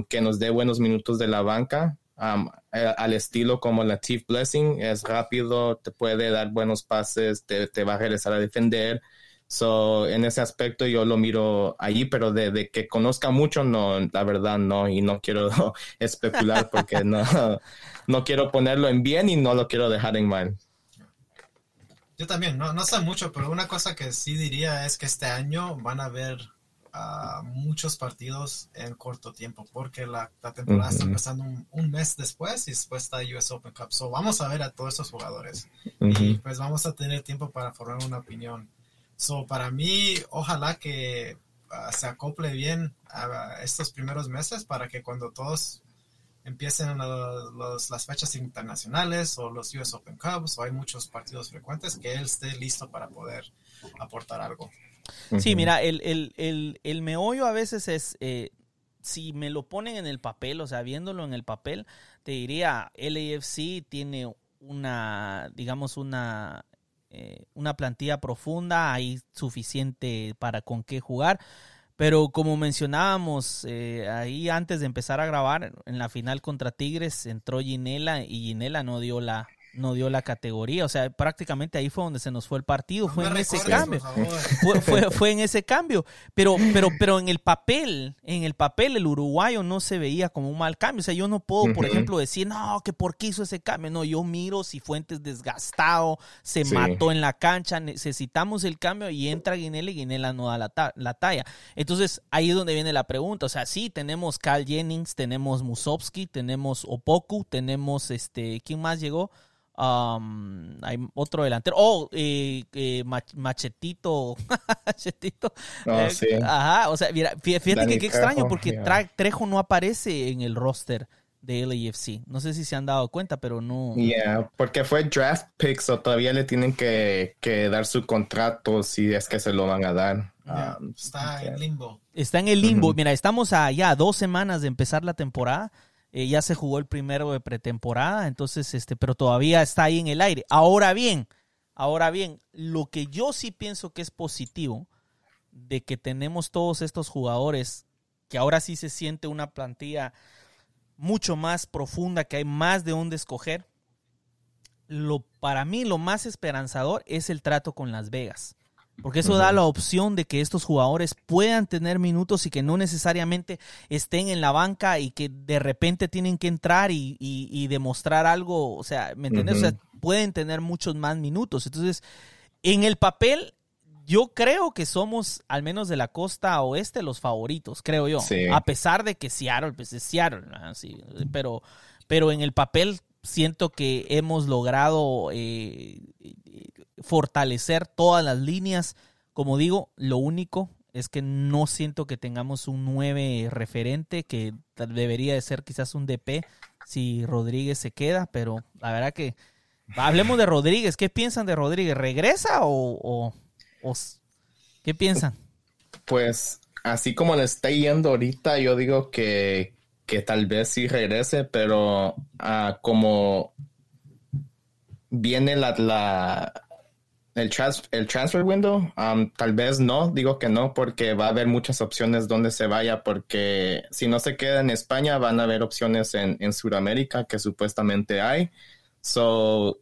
que nos dé buenos minutos de la banca, al estilo como Latif Blessing, es rápido, te puede dar buenos pases, te, va a regresar a defender. So, en ese aspecto yo lo miro allí, pero de, que conozca mucho, no, la verdad no, y no quiero especular porque no quiero ponerlo en bien y no lo quiero dejar en mal. Yo también, no, no sé mucho, pero una cosa que sí diría es que este año van a haber uh, muchos partidos en corto tiempo, porque la, temporada está empezando un, mes después y después está US Open Cup. So vamos a ver a todos estos jugadores y pues vamos a tener tiempo para formar una opinión. So para mí, ojalá que uh, se acople bien a estos primeros meses para que cuando todos empiecen los, las fechas internacionales o los US Open Cups o hay muchos partidos frecuentes que él esté listo para poder aportar algo. Sí, mira, el, el, el, meollo a veces es, eh, si me lo ponen en el papel, o sea, viéndolo en el papel, te diría, LAFC tiene una, digamos, una, eh, una plantilla profunda, hay suficiente para con qué jugar pero como mencionábamos eh, ahí antes de empezar a grabar, en la final contra Tigres entró Ginela y Ginela no dio la, no dio la categoría. O sea, prácticamente ahí fue donde se nos fue el partido. No fue en ese cambio. Fue, fue, fue en ese cambio. Pero, pero, pero en el papel, en el papel, el uruguayo no se veía como un mal cambio. O sea, yo no puedo, por ejemplo, decir, no, que por qué hizo ese cambio. No, yo miro si Fuentes desgastado, se Sí. mató en la cancha, necesitamos el cambio y entra Guinela y Guinela no da la, ta- la talla. Entonces, ahí es donde viene la pregunta. O sea, sí, tenemos Cal Jennings, tenemos Musovski, tenemos Opoku, tenemos este, ¿quién más llegó? Um, hay otro delantero. Oh, eh, eh, Mach- Machetito. Machetito. Oh, Eh, sí. Ajá, o sea, mira, fí- fíjate Dani que qué extraño Trejo, porque yeah. Tra- Trejo no aparece en el roster de LAFC. No sé si se han dado cuenta, pero no. Yeah, porque fue draft pick, o todavía le tienen que, que dar su contrato si es que se lo van a dar. Um, Está yeah. en limbo. Está en el limbo. Mira, estamos a ya dos semanas de empezar la temporada. Eh, ya se jugó el primero de pretemporada, entonces, este, pero todavía está ahí en el aire. Ahora bien, ahora bien, lo que yo sí pienso que es positivo de que tenemos todos estos jugadores, que ahora sí se siente una plantilla mucho más profunda, que hay más de dónde escoger. Lo, para mí lo más esperanzador es el trato con Las Vegas. Porque eso da la opción de que estos jugadores puedan tener minutos y que no necesariamente estén en la banca y que de repente tienen que entrar y, y- y demostrar algo. O sea, ¿me entiendes? O sea, pueden tener muchos más minutos. Entonces, en el papel, yo creo que somos, al menos de la costa oeste, los favoritos, creo yo. Sí. A pesar de que Seattle, pues es Seattle. Sí, pero, pero en el papel siento que hemos logrado eh, fortalecer todas las líneas. Como digo, lo único es que no siento que tengamos un 9 referente, que debería de ser quizás un DP si Rodríguez se queda, pero la verdad que hablemos de Rodríguez. ¿Qué piensan de Rodríguez? ¿Regresa o, o- qué piensan? Pues así como le está yendo ahorita, yo digo que, que tal vez sí regrese, pero ah, como viene la el, el transfer window, um, tal vez no, digo que no, porque va a haber muchas opciones donde se vaya, porque si no se queda en España, van a haber opciones en, en Sudamérica que supuestamente hay. So,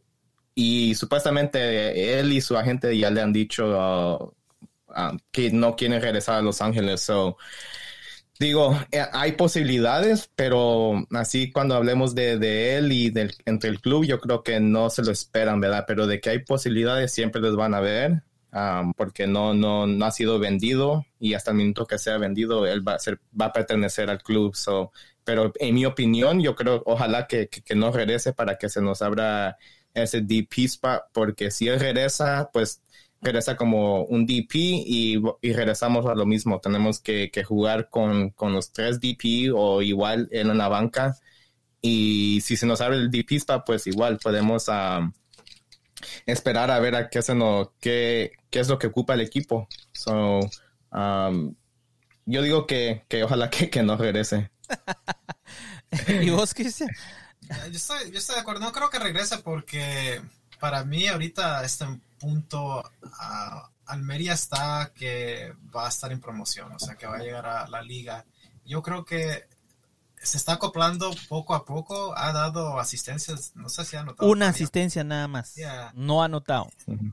y supuestamente él y su agente ya le han dicho uh, um, que no quieren regresar a Los Ángeles. So, digo, eh, hay posibilidades, pero así cuando hablemos de, de él y del, entre el club, yo creo que no se lo esperan, ¿verdad? Pero de que hay posibilidades siempre les van a ver, um, porque no, no, no ha sido vendido y hasta el minuto que sea vendido, él va a, ser, va a pertenecer al club. So, pero en mi opinión, yo creo, ojalá que, que, que no regrese para que se nos abra ese DP spot, porque si él regresa, pues regresa como un DP y, y regresamos a lo mismo. Tenemos que, que jugar con, con los tres DP o igual en la banca. Y si se nos abre el DP spot, pues igual podemos um, esperar a ver a qué, se nos, qué, qué es lo que ocupa el equipo. So, um, yo digo que, que ojalá que, que no regrese. ¿Y vos, Cristian? Yo estoy, yo estoy de acuerdo. No creo que regrese porque para mí ahorita este punto ah, Almería está que va a estar en promoción, o sea que va a llegar a la liga. Yo creo que se está acoplando poco a poco. Ha dado asistencias, no sé si ha notado. Una todavía. asistencia nada más. Yeah. No ha anotado.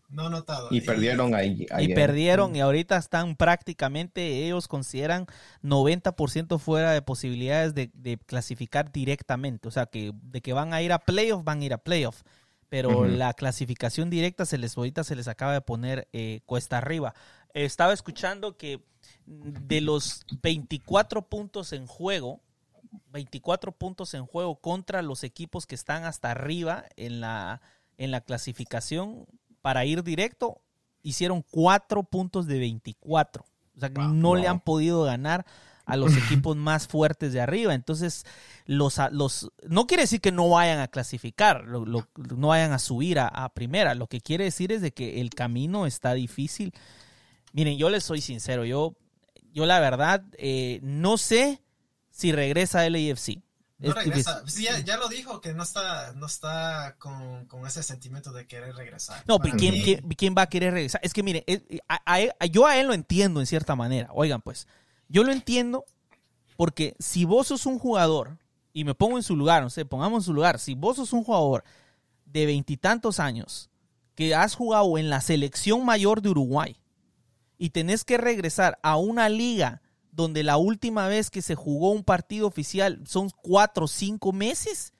No ha notado. Y perdieron ahí. Y perdieron y ahorita están prácticamente, ellos consideran 90% fuera de posibilidades de, de clasificar directamente. O sea, que de que van a ir a playoff, van a ir a playoff. Pero la clasificación directa se les ahorita se les acaba de poner eh, cuesta arriba. Estaba escuchando que de los 24 puntos en juego, 24 puntos en juego contra los equipos que están hasta arriba en la, en la clasificación para ir directo, hicieron 4 puntos de 24. O sea, que Wow. no le han podido ganar a los equipos más fuertes de arriba. Entonces, los, los no quiere decir que no vayan a clasificar, lo- lo- no vayan a subir a, a primera. Lo que quiere decir es de que el camino está difícil. Miren, yo les soy sincero, yo, yo la verdad eh, no sé si regresa a LAFC. No Es regresa. Sí, ya, ya lo dijo que no está, no está con, con ese sentimiento de querer regresar. No, pero ¿quién, quién, quién va a querer regresar? Es que mire, es- a- a él- yo a él lo entiendo en cierta manera. Oigan, pues, yo lo entiendo porque si vos sos un jugador, y me pongo en su lugar, no sé, pongamos en su lugar, si vos sos un jugador de veintitantos años que has jugado en la selección mayor de Uruguay y tenés que regresar a una liga donde la última vez que se jugó un partido oficial son cuatro o cinco meses.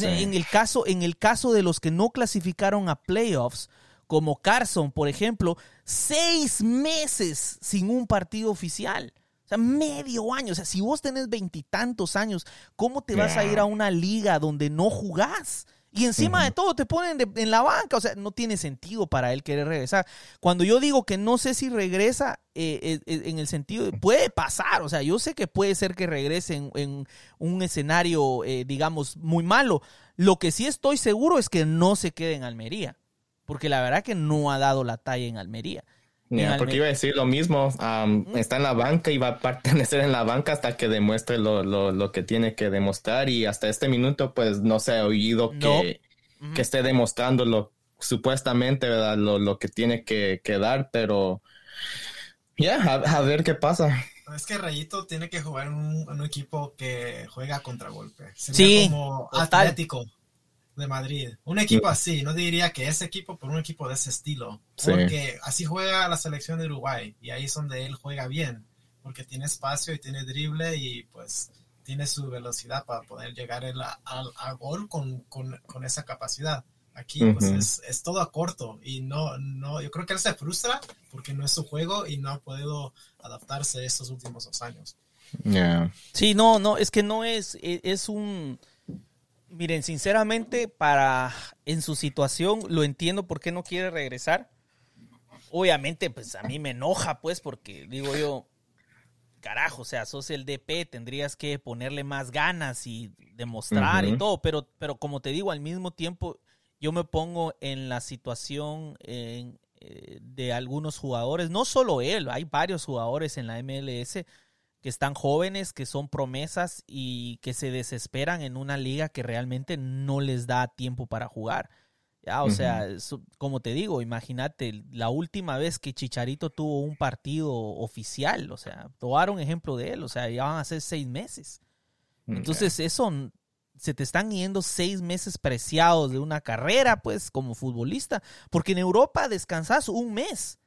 En, el caso, en el caso de los que no clasificaron a playoffs, como Carson, por ejemplo, seis meses sin un partido oficial. O sea, medio año. O sea, si vos tenés veintitantos años, ¿cómo te vas a ir a una liga donde no jugás? Y encima de todo te ponen en la banca. O sea, no tiene sentido para él querer regresar. Cuando yo digo que no sé si regresa, eh, eh, eh, en el sentido de, puede pasar. O sea, yo sé que puede ser que regrese en, un escenario, digamos, muy malo. Lo que sí estoy seguro es que no se quede en Almería. Porque la verdad que no ha dado la talla en Almería porque iba a decir lo mismo, está en la banca y va a pertenecer en la banca hasta que demuestre lo, que tiene que demostrar y hasta este minuto pues no se ha oído que, que esté demostrando lo supuestamente, ¿verdad? Lo, que tiene que, dar, pero ya, a, ver qué pasa. Es que Rayito tiene que jugar en un, equipo que juega a contragolpe. sí, como Atlético de Madrid. Un equipo así, no diría que ese equipo, pero un equipo de ese estilo. Porque así juega la selección de Uruguay y ahí es donde él juega bien, porque tiene espacio y tiene drible y pues tiene su velocidad para poder llegar al gol con, esa capacidad. Aquí pues es, todo a corto y no, no, yo creo que él se frustra porque no es su juego y no ha podido adaptarse estos últimos dos años. Sí, no, no, es que no es, e, es un Miren, sinceramente, para en su situación lo entiendo por qué no quiere regresar. Obviamente, pues a mí me enoja, pues, porque digo yo, carajo, o sea, sos el DP, tendrías que ponerle más ganas y demostrar y todo, pero, pero como te digo, al mismo tiempo yo me pongo en la situación eh, de algunos jugadores, no solo él, hay varios jugadores en la MLS que están jóvenes, que son promesas y que se desesperan en una liga que realmente no les da tiempo para jugar. Ya, o sea, como te digo, imagínate, la última vez que Chicharito tuvo un partido oficial, o sea, tomaron ejemplo de él, o sea, ya van a ser seis meses. Entonces, eso se te están yendo seis meses preciados de una carrera, pues, como futbolista, porque en Europa descansas un mes.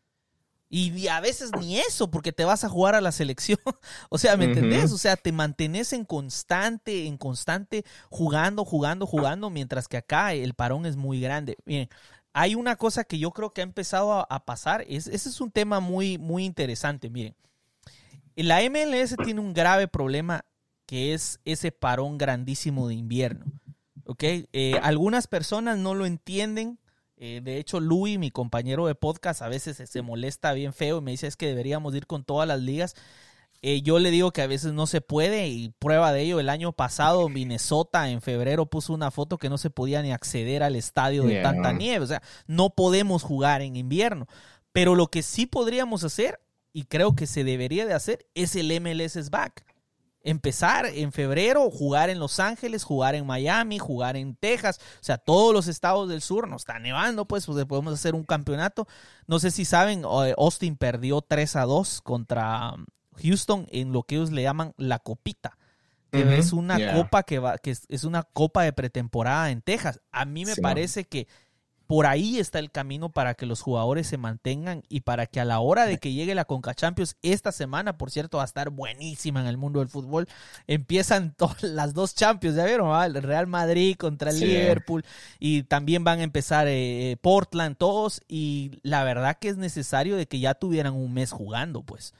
Y a veces ni eso, porque te vas a jugar a la selección. o sea, ¿me entendés? O sea, te mantienes en constante, en constante jugando, jugando, jugando, mientras que acá el parón es muy grande. Bien, hay una cosa que yo creo que ha empezado a, pasar. Es, ese es un tema muy, muy interesante. Miren, la MLS tiene un grave problema que es ese parón grandísimo de invierno. ¿Ok? Eh, algunas personas no lo entienden eh, de hecho, Louis, mi compañero de podcast, a veces se, molesta bien feo y me dice es que deberíamos ir con todas las ligas. Eh, yo le digo que a veces no se puede y prueba de ello, el año pasado Minnesota en febrero puso una foto que no se podía ni acceder al estadio de tanta nieve. O sea, no podemos jugar en invierno. Pero lo que sí podríamos hacer, y creo que se debería de hacer, es el MLS back empezar en febrero, jugar en Los Ángeles, jugar en Miami, jugar en Texas, o sea, todos los estados del sur, nos está nevando, pues, pues podemos hacer un campeonato. No sé si saben, eh, Austin perdió 3 a 2 contra um, Houston en lo que ellos le llaman la copita. Que es una copa que va, que es, una copa de pretemporada en Texas. A mí me parece que por ahí está el camino para que los jugadores se mantengan y para que a la hora de que llegue la Conca Champions esta semana, por cierto, va a estar buenísima en el mundo del fútbol. Empiezan las dos Champions, ya vieron, el Real Madrid contra el Liverpool y también van a empezar eh, eh, Portland todos y la verdad que es necesario de que ya tuvieran un mes jugando, pues.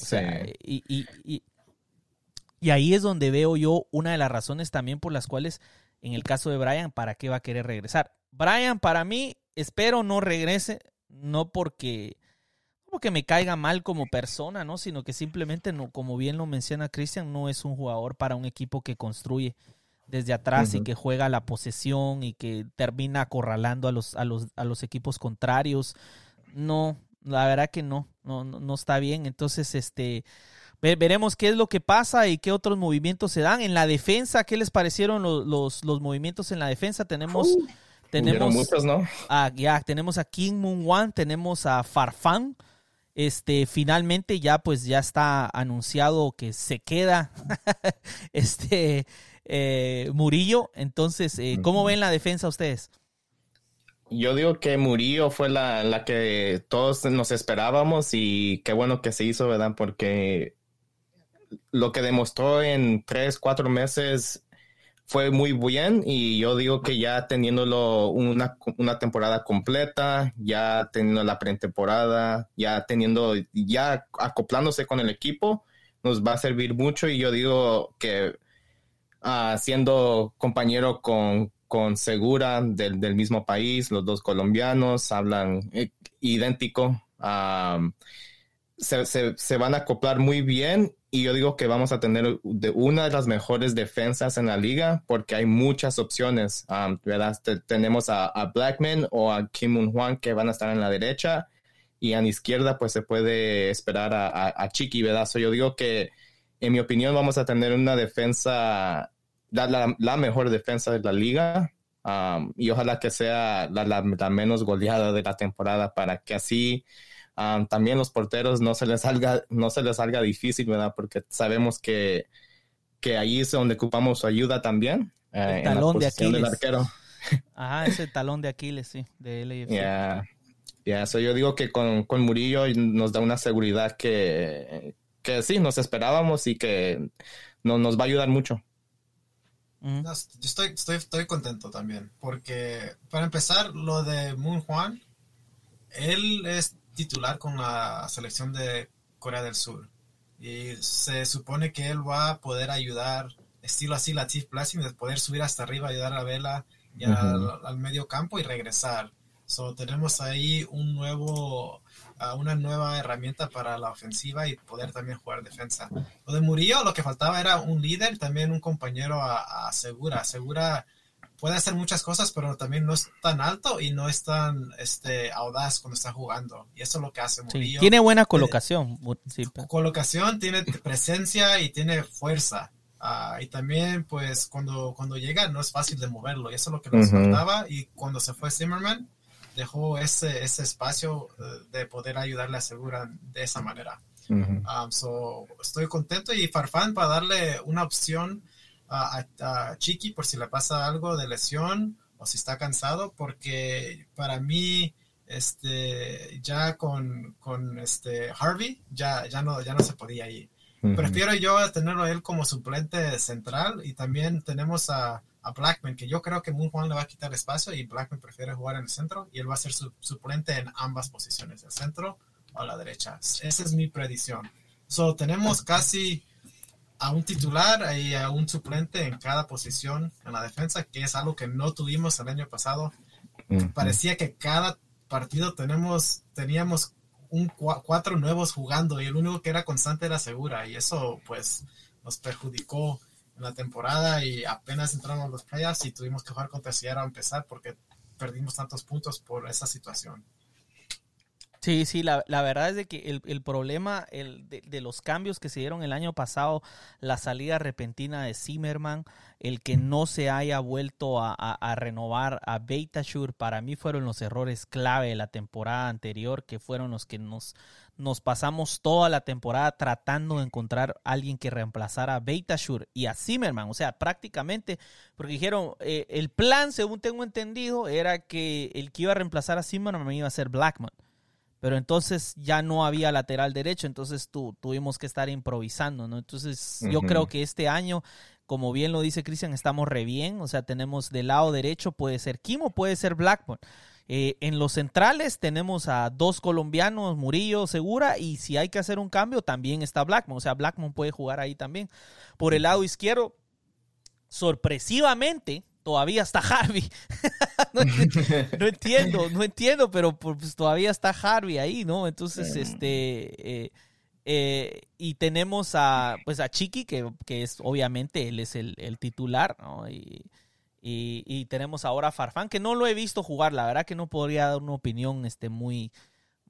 O sea, y, y, y ahí es donde veo yo una de las razones también por las cuales en el caso de Brian, ¿para qué va a querer regresar? Brian, para mí, espero no regrese, no porque, porque me caiga mal como persona, ¿no? Sino que simplemente, no, como bien lo menciona Cristian, no es un jugador para un equipo que construye desde atrás y que juega la posesión y que termina acorralando a los, a los, a los equipos contrarios. No, la verdad que no, no, no está bien. Entonces, este, veremos qué es lo que pasa y qué otros movimientos se dan. En la defensa, ¿qué les parecieron los, los, los movimientos en la defensa? Tenemos... Tenemos ¿no? a, ya, tenemos a King Moon One, tenemos a Farfán. Este, finalmente ya pues ya está anunciado que se queda este eh, Murillo. Entonces, eh, ¿cómo ven la defensa ustedes? yo digo que Murillo fue la, la que todos nos esperábamos y qué bueno que se hizo, ¿verdad? Porque lo que demostró en tres, cuatro meses fue muy bien y yo digo que ya teniéndolo una, una temporada completa, ya teniendo la pretemporada, ya teniendo, ya acoplándose con el equipo, nos va a servir mucho y yo digo que uh, siendo compañero con, con Segura del, del, mismo país, los dos colombianos hablan idéntico, um, se, se, se, van a acoplar muy bien y yo digo que vamos a tener una de las mejores defensas en la liga porque hay muchas opciones, um, ¿verdad? tenemos a, Blackman o a Kim Moon Juan que van a estar en la derecha y a la izquierda pues se puede esperar a, a, Chiqui, ¿verdad? So, yo digo que en mi opinión vamos a tener una defensa, la mejor defensa de la liga um, y ojalá que sea la, la menos goleada de la temporada para que así Um, también los porteros no se les salga, no se les salga difícil, ¿verdad? Porque sabemos que, que ahí es donde ocupamos su ayuda también. Eh, el talón de Aquiles. Del arquero. Ajá, ese talón de Aquiles, sí, de LAFC. Ya, ya, yo digo que con, con, Murillo nos da una seguridad que, que sí, nos esperábamos y que no, nos va a ayudar mucho. No, yo estoy, estoy, estoy contento también, porque para empezar, lo de Moon Juan, él es titular con la selección de Corea del Sur. Y se supone que él va a poder ayudar, estilo así Latif Blessing, de poder subir hasta arriba, ayudar a Vela y al, medio campo y regresar. So, tenemos ahí un nuevo, uh, una nueva herramienta para la ofensiva y poder también jugar defensa. Lo de Murillo, lo que faltaba era un líder, también un compañero a, a Segura. Segura puede hacer muchas cosas, pero también no es tan alto y no es tan este, audaz cuando está jugando. Y eso es lo que hace Murillo. tiene buena colocación. Colocación, tiene presencia y tiene fuerza. Uh, y también, pues, cuando, cuando llega no es fácil de moverlo. Y eso es lo que nos faltaba. Y cuando se fue Zimmerman, dejó ese, ese espacio uh, de poder ayudarle a Segura de esa manera. um, so, estoy contento y Farfán para darle una opción a, Chiqui por si le pasa algo de lesión o si está cansado, porque para mí, este, ya con, con este Harvey, ya, ya, no, ya no se podía ir. Prefiero yo tenerlo a él como suplente central y también tenemos a, a, Blackman, que yo creo que Moon Juan le va a quitar espacio y Blackman prefiere jugar en el centro y él va a ser su, suplente en ambas posiciones, el centro o la derecha. Esa es mi predicción. So, tenemos casi a un titular y a un suplente en cada posición en la defensa, que es algo que no tuvimos el año pasado. Parecía que cada partido tenemos, teníamos un cuatro nuevos jugando y el único que era constante era Segura y eso pues nos perjudicó en la temporada y apenas entramos a los playoffs y tuvimos que jugar contra Sierra a empezar porque perdimos tantos puntos por esa situación. Sí, sí, la, la, verdad es de que el, el problema el, de, de, los cambios que se dieron el año pasado, la salida repentina de Zimmerman, el que no se haya vuelto a, a, a renovar a Beitashour, para mí fueron los errores clave de la temporada anterior, que fueron los que nos, nos pasamos toda la temporada tratando de encontrar a alguien que reemplazara a Beitashour y a Zimmerman. O sea, prácticamente, porque dijeron, eh, el plan, según tengo entendido, era que el que iba a reemplazar a Zimmerman iba a ser Blackman pero entonces ya no había lateral derecho, entonces tu, tuvimos que estar improvisando, ¿no? Entonces yo creo que este año, como bien lo dice Cristian, estamos re bien, o sea, tenemos del lado derecho puede ser Kimo, puede ser Blackburn. Eh, en los centrales tenemos a dos colombianos, Murillo, Segura, y si hay que hacer un cambio, también está Blackman, o sea, Blackman puede jugar ahí también. Por el lado izquierdo, sorpresivamente, todavía está Harvey. no, entiendo, no entiendo, pero pues todavía está Harvey ahí, ¿no? Entonces, este, eh, eh, y tenemos a, pues a Chiqui, que, que es, obviamente, él es el, el titular, ¿no? Y, y, y, tenemos ahora a Farfán, que no lo he visto jugar, la verdad que no podría dar una opinión, este, muy,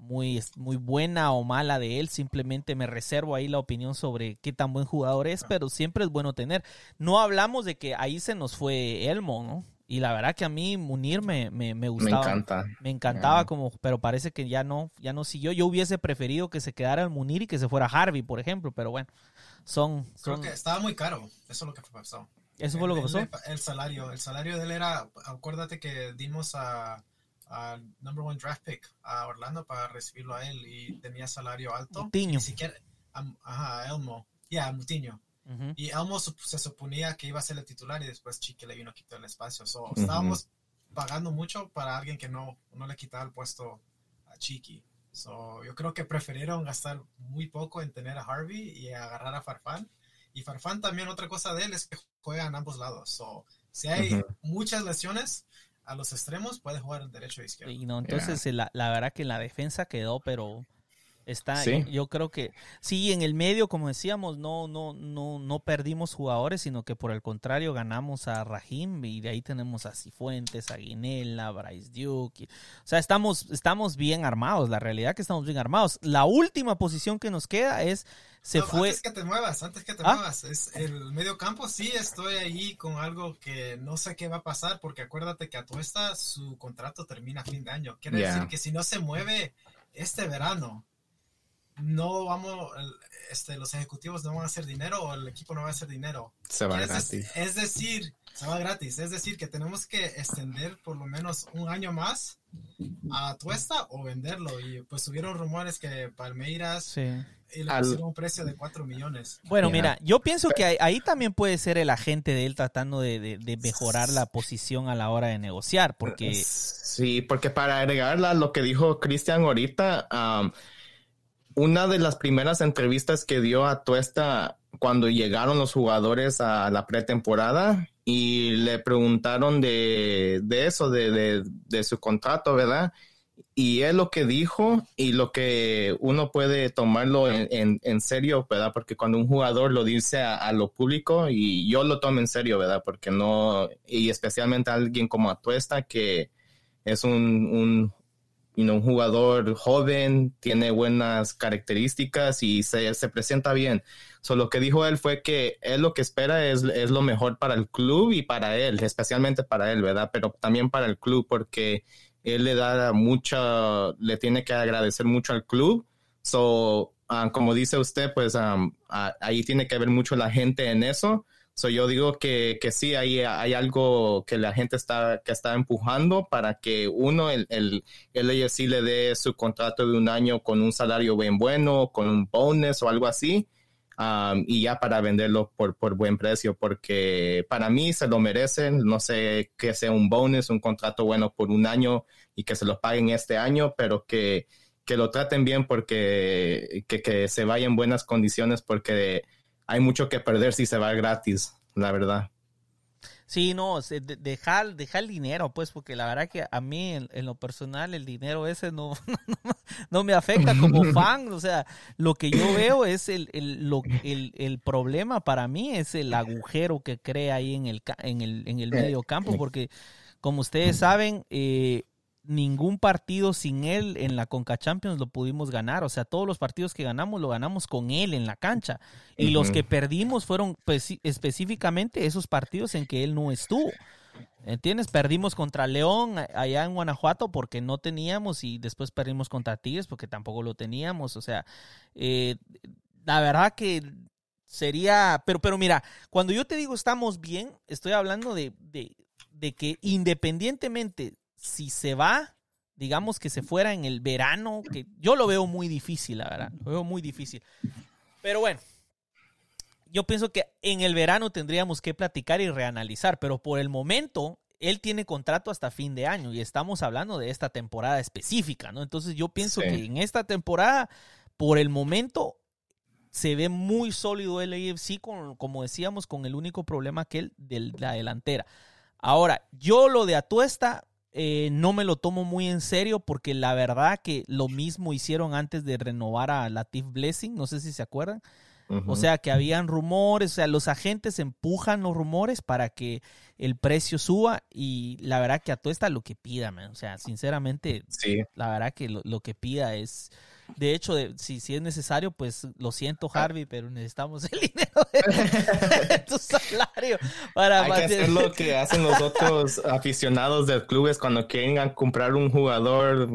muy, muy buena o mala de él, simplemente me reservo ahí la opinión sobre qué tan buen jugador es, pero siempre es bueno tener. No hablamos de que ahí se nos fue Elmo, ¿no? Y la verdad que a mí Munir me, me, me gustaba. Me encanta. Me encantaba como, pero parece que ya no, ya no siguió. Yo hubiese preferido que se quedara el Munir y que se fuera Harvey, por ejemplo, pero bueno, son... son... Creo que estaba muy caro, eso es lo que pasó. ¿Eso fue lo que pasó? El, el, salario, el salario de él era, acuérdate que dimos a al number one draft pick a Orlando para recibirlo a él y tenía salario alto. Mutiño. Ni siquiera, am- ajá, Elmo. Ya, Mutiño. Ujú. Y Elmo se suponía que iba a ser el titular y después Chique le vino a quitar el espacio. So, Estábamos pagando mucho para alguien que no, no le quitaba el puesto a Chiqui. So, yo creo que prefirieron gastar muy poco en tener a Harvey y agarrar a Farfán. Y Farfán también otra cosa de él es que juega en ambos lados. So, si hay Ujú. muchas lesiones a los extremos, puede jugar en derecho e izquierdo. Y no, entonces eh, la, la verdad que la defensa quedó, pero está, Sí. yo, yo creo que sí, en el medio, como decíamos, no, no, no, no perdimos jugadores, sino que por el contrario ganamos a Rahim y de ahí tenemos a Cifuentes, a Guinela, Bryce Duke. y- o sea, estamos, estamos bien armados, la realidad que estamos bien armados. La última posición que nos queda es, se No, fue, Antes que te muevas, antes que te ¿Ah? muevas. Es el medio campo, sí estoy ahí con algo que no sé qué va a pasar, porque acuérdate que a Tuesta su contrato termina a fin de año. Quiere Yeah. decir que si no se mueve este verano, no vamos, este, los ejecutivos no van a hacer dinero o el equipo no va a hacer dinero. Se va Es, gratis. es decir, se va gratis. Es decir, que tenemos que extender por lo menos un año más a Tuesta o venderlo. Y pues subieron rumores que Palmeiras sí. y le Al- pusieron un precio de 4 millones. Bueno, Ya. mira, yo pienso que ahí, ahí también puede ser el agente de él tratando de, de- de mejorar la posición a la hora de negociar, porque Sí, porque para agregarla a lo que dijo Cristian ahorita, am, una de las primeras entrevistas que dio a Tuesta cuando llegaron los jugadores a la pretemporada y le preguntaron de, de eso, de, de- de su contrato, ¿verdad? Y él lo que dijo y lo que uno puede tomarlo en, en- en serio, ¿verdad? Porque cuando un jugador lo dice a, lo público y yo lo tomo en serio, ¿verdad? Porque no, y especialmente alguien como Atuesta que es un, you un jugador joven, tiene buenas características y se, se presenta bien. So, lo que dijo él fue que él lo que espera es, es lo mejor para el club y para él, especialmente para él, ¿verdad? Pero también para el club porque él le da mucha, le tiene que agradecer mucho al club. So, ah, como dice usted, pues um, ah, ahí tiene que ver mucho la gente en eso. So, yo digo que, que sí, hay, hay algo que la gente está, que está empujando para que uno, el, el, el AFC le dé su contrato de un año con un salario bien bueno, con un bonus o algo así, um, y ya para venderlo por, por buen precio, porque para mí se lo merecen, no sé que sea un bonus, un contrato bueno por un año y que se lo paguen este año, pero que, que lo traten bien porque que, que se vaya en buenas condiciones porque hay mucho que perder si se va gratis, la verdad. sí, no, dejar, dejar el dinero, pues, porque la verdad que a mí, en, en lo personal, el dinero ese no, no, no me afecta como fan, o sea, lo que yo veo es el, el, lo, el, el problema para mí es el agujero que crea ahí en el, ca- en el, en el medio campo, porque como ustedes saben, eh, ningún partido sin él en la Conca Champions lo pudimos ganar. O sea, todos los partidos que ganamos lo ganamos con él en la cancha. Y los que perdimos fueron pues, específicamente esos partidos en que él no estuvo. ¿Entiendes? Perdimos contra León allá en Guanajuato porque no teníamos y después perdimos contra Tigres porque tampoco lo teníamos. O sea, eh, la verdad que sería, pero, pero mira, cuando yo te digo estamos bien, estoy hablando de, de, de que independientemente si se va, digamos que se fuera en el verano, que yo lo veo muy difícil, la verdad, lo veo muy difícil. Pero bueno, yo pienso que en el verano tendríamos que platicar y reanalizar, pero por el momento él tiene contrato hasta fin de año y estamos hablando de esta temporada específica, ¿no? Entonces yo pienso Sí. que en esta temporada, por el momento, se ve muy sólido el AFC, con, como decíamos, con el único problema que él de la delantera. Ahora, yo lo de Atuesta eh, no me lo tomo muy en serio porque la verdad que lo mismo hicieron antes de renovar a Latif Blessing, no sé si se acuerdan. O sea, que habían rumores, o sea, los agentes empujan los rumores para que el precio suba y la verdad que Atuesta lo que pida, man. o sea, sinceramente, sí, la verdad que lo, lo que pida es, de hecho, de- si, si es necesario, pues lo siento Harvey, pero necesitamos el dinero de, de tu salario para hay que hacer mantener- lo que hacen los otros aficionados del club es cuando quieren a comprar un jugador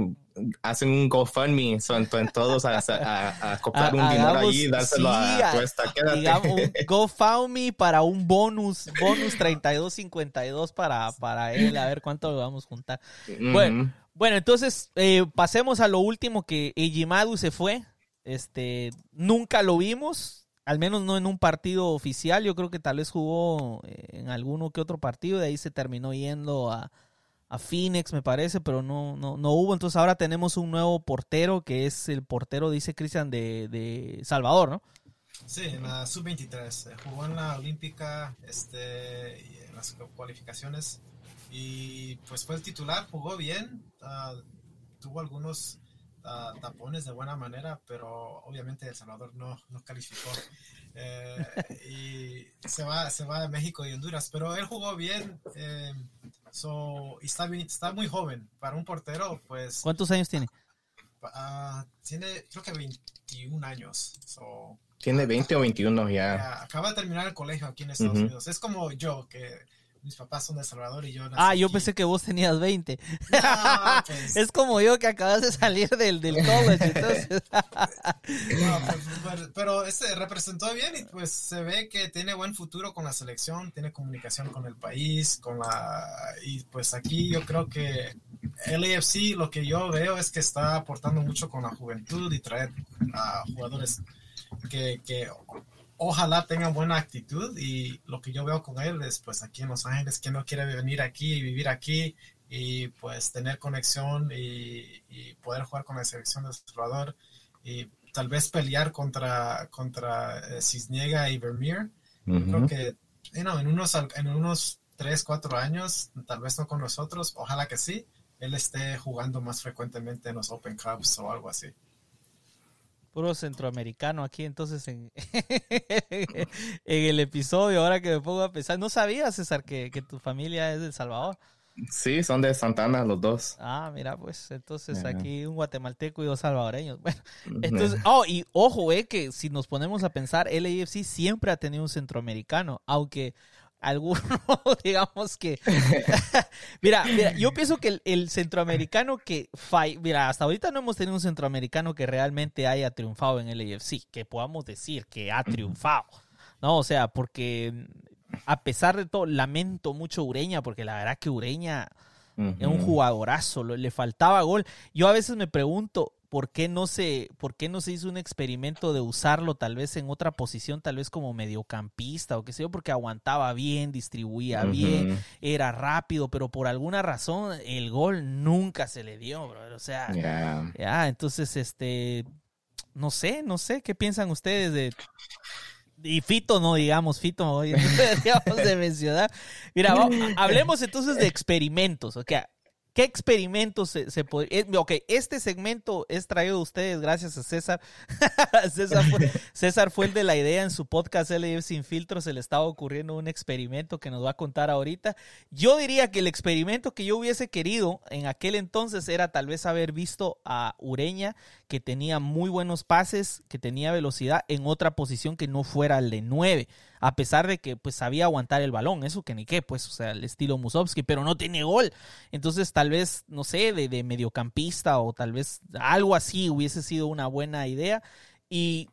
hacen un GoFundMe son en todos a, a- a comprar un Ha- dinero allí y dárselo sí, a a- Tuesta quédate digamos, un GoFundMe para un bonus, bonus 3252 para, para él, a ver cuánto lo vamos a juntar. Ujú. bueno, Bueno, entonces eh, pasemos a lo último que Ejimadu se fue. Este, nunca lo vimos, al menos no en un partido oficial. Yo creo que tal vez jugó eh, en alguno que otro partido. De ahí se terminó yendo a, a Phoenix, me parece, pero no, no, no hubo. Entonces ahora tenemos un nuevo portero que es el portero, dice Cristian, de, de Salvador, ¿no? Sí, en la sub-23. Eh, jugó en la olímpica, este, y en las cualificaciones. Y pues fue el titular, jugó bien. ah, tuvo algunos ah, tapones de buena manera, pero obviamente El Salvador no, no calificó. Eh, y se va, se va a México y Honduras, pero él jugó bien. eh, so, y está, bien- está muy joven. Para un portero, pues ¿Cuántos años tiene? ah, tiene creo que 21 años. So, Tiene 20 o 21 ya. ya, acaba de terminar el colegio aquí en Estados Ujú. Unidos. Es como yo, que mis papás son de Salvador y yo nací Ah, yo aquí. pensé que vos tenías 20. No, pues, Es como yo que acabas de salir del, del college. Entonces, no, pues, pero, pero este representó bien y pues se ve que tiene buen futuro con la selección, tiene comunicación con el país, con la y pues aquí yo creo que LAFC lo que yo veo es que está aportando mucho con la juventud y traer a jugadores que, que ojalá tengan buena actitud y lo que yo veo con él es pues aquí en Los Ángeles que no quiere venir aquí y vivir aquí y pues tener conexión y, y poder jugar con la selección de Salvador y tal vez pelear contra contra eh, Cisniega y Vermeer Ujú. creo que you know, en unos en unos 3, 4 años tal vez no con nosotros ojalá que sí él esté jugando más frecuentemente en los Open Cups o algo así puro centroamericano aquí, entonces en, en el episodio, ahora que me pongo a pensar, no sabía, César, que, que tu familia es de El Salvador. Sí, son de Santana los dos. Ah, mira, pues entonces aquí un guatemalteco y dos salvadoreños. Bueno, entonces, oh, y ojo, eh, que si nos ponemos a pensar, LAFC siempre ha tenido un centroamericano, aunque alguno, digamos que... mira, mira, yo pienso que el, el centroamericano que... fall- Mira, hasta ahorita no hemos tenido un centroamericano que realmente haya triunfado en LAFC, que podamos decir que ha triunfado, ¿no? O sea, porque a pesar de todo, lamento mucho Ureña, porque la verdad que Ureña... Es un jugadorazo, le faltaba gol. Yo a veces me pregunto por qué no se, por qué no se hizo un experimento de usarlo tal vez en otra posición, tal vez como mediocampista o qué sé yo, porque aguantaba bien, distribuía bien, era rápido, pero por alguna razón el gol nunca se le dio, brother. O sea, Ya. ya, entonces, este, no sé, no sé, ¿qué piensan ustedes de... Y Fito no, digamos, Fito no deberíamos de mencionar. Mira, hablemos entonces de experimentos, ¿ok? ¿Qué experimentos se, se pod- eh, Ok, este segmento es traído de ustedes gracias a César. César, fue, César fue el de la idea en su podcast LF Sin Filtros. Se le estaba ocurriendo un experimento que nos va a contar ahorita. Yo diría que el experimento que yo hubiese querido en aquel entonces era tal vez haber visto a Ureña, que tenía muy buenos pases, que tenía velocidad en otra posición que no fuera el de 9. A pesar de que pues sabía aguantar el balón, eso que ni qué, pues, o sea, el estilo Musovski, pero no tiene gol. Entonces, tal vez, no sé, de, de mediocampista o tal vez algo así hubiese sido una buena idea. Y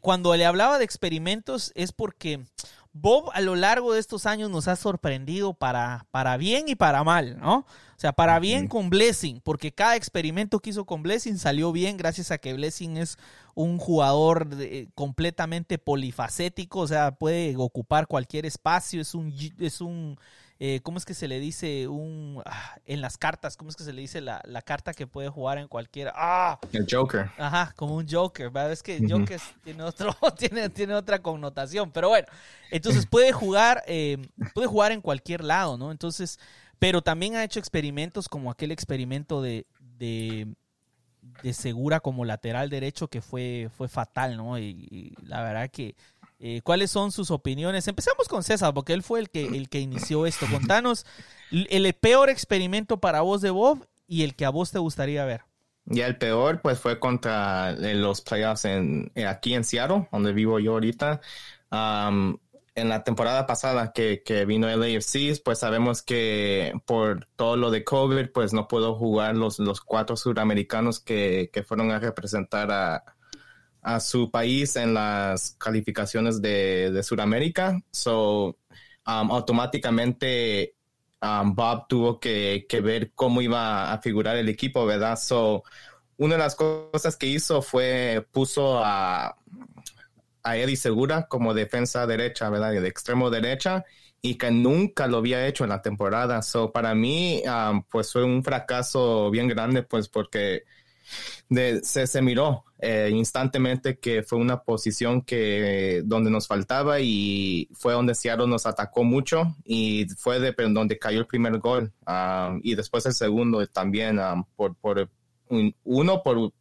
cuando le hablaba de experimentos es porque Bob a lo largo de estos años nos ha sorprendido para, para bien y para mal, ¿no? O sea, para bien con Blessing, porque cada experimento que hizo con Blessing salió bien gracias a que Blessing es un jugador de- completamente polifacético, o sea, puede ocupar cualquier espacio, es un, es un eh, ¿cómo es que se le dice? Un, ah, en las cartas, ¿cómo es que se le dice la, la carta que puede jugar en cualquier... ¡Ah! El Joker. Ajá, como un Joker, ¿verdad? Es que. Joker tiene, otro, tiene, tiene otra connotación, pero bueno, entonces puede jugar, eh, puede jugar en cualquier lado, ¿no? Entonces, pero también ha hecho experimentos como aquel experimento de, de, de Segura como lateral derecho que fue, fue fatal, ¿no? Y, la verdad que, eh, ¿cuáles son sus opiniones? Empezamos con César, porque él fue el que, el que inició esto. Contanos el, peor experimento para vos de Bob y el que a vos te gustaría ver. Y el peor, pues, fue contra eh, los playoffs eh, aquí en Seattle, donde vivo yo ahorita. En la temporada pasada que, que vino el AFC, pues sabemos que por todo lo de COVID, pues no puedo jugar los, los cuatro suramericanos que, que fueron a representar a, a su país en las calificaciones de, de Sudamérica. So, um, automáticamente um, Bob tuvo que, que, ver cómo iba a figurar el equipo, ¿verdad? So, una de las cosas que hizo fue puso a, a Eddie Segura como defensa derecha, ¿verdad? De extremo derecha y que nunca lo había hecho en la temporada. So, para mí, um, pues fue un fracaso bien grande, pues porque de, se, se, miró eh, instantemente que fue una posición que donde nos faltaba y fue donde Seattle nos atacó mucho y fue de donde cayó el primer gol um, y después el segundo también um, por, por un, uno por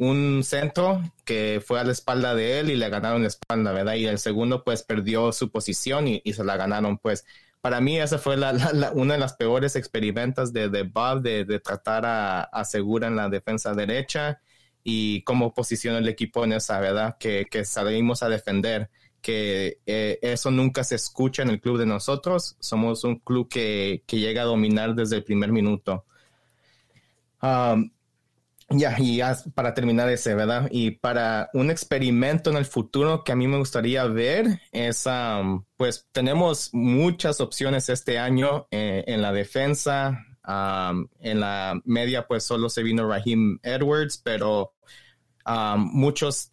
un centro que fue a la espalda de él y le ganaron la espalda, ¿verdad? Y el segundo pues perdió su posición y, se la ganaron pues para mí esa fue la, una de las peores experimentos de, de Bob de, de, tratar a, a Segura en la defensa derecha y cómo posiciona el equipo en esa, ¿verdad? Que, que salimos a defender, que eh, eso nunca se escucha en el club de nosotros. Somos un club que, que llega a dominar desde el primer minuto. Um, ya, y ya para terminar ese, ¿verdad? Y para un experimento en el futuro que a mí me gustaría ver es, um, pues tenemos muchas opciones este año eh, en la defensa. En la media, pues solo se vino Raheem Edwards, pero muchos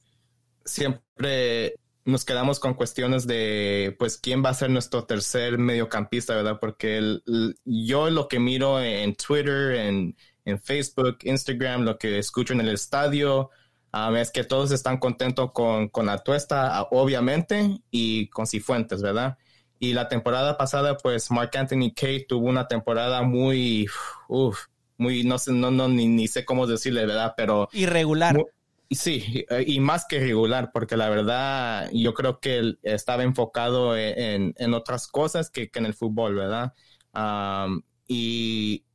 siempre nos quedamos con cuestiones de, pues, quién va a ser nuestro tercer mediocampista, ¿verdad? Porque yo lo que miro en Twitter, en en Facebook, Instagram, lo que escucho en el estadio, um, es que todos están contentos con, con la tuesta, obviamente, y con Cifuentes, ¿verdad? Y la temporada pasada, pues Mark Anthony Kay tuvo una temporada muy, uff, muy, no sé, no, no, ni, ni, sé cómo decirle, ¿verdad? Pero... Irregular. Muy, sí, y más que irregular, porque la verdad yo creo que él estaba enfocado en, en otras cosas que, que, en el fútbol, ¿verdad? Um, y,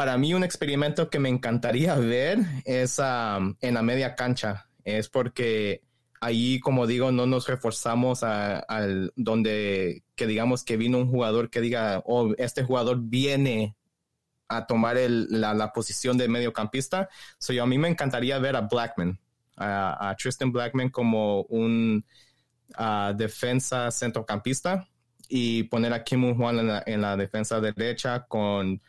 para mí un experimento que me encantaría ver es um, en la media cancha. Es porque ahí, como digo, no nos reforzamos al donde que digamos que vino un jugador que diga, oh, este jugador viene a tomar la, posición de mediocampista. So, yo, a mí me encantaría ver a Blackman, a, Tristan Blackman como un defensa centrocampista y poner a Kim Juan en la, en la defensa derecha con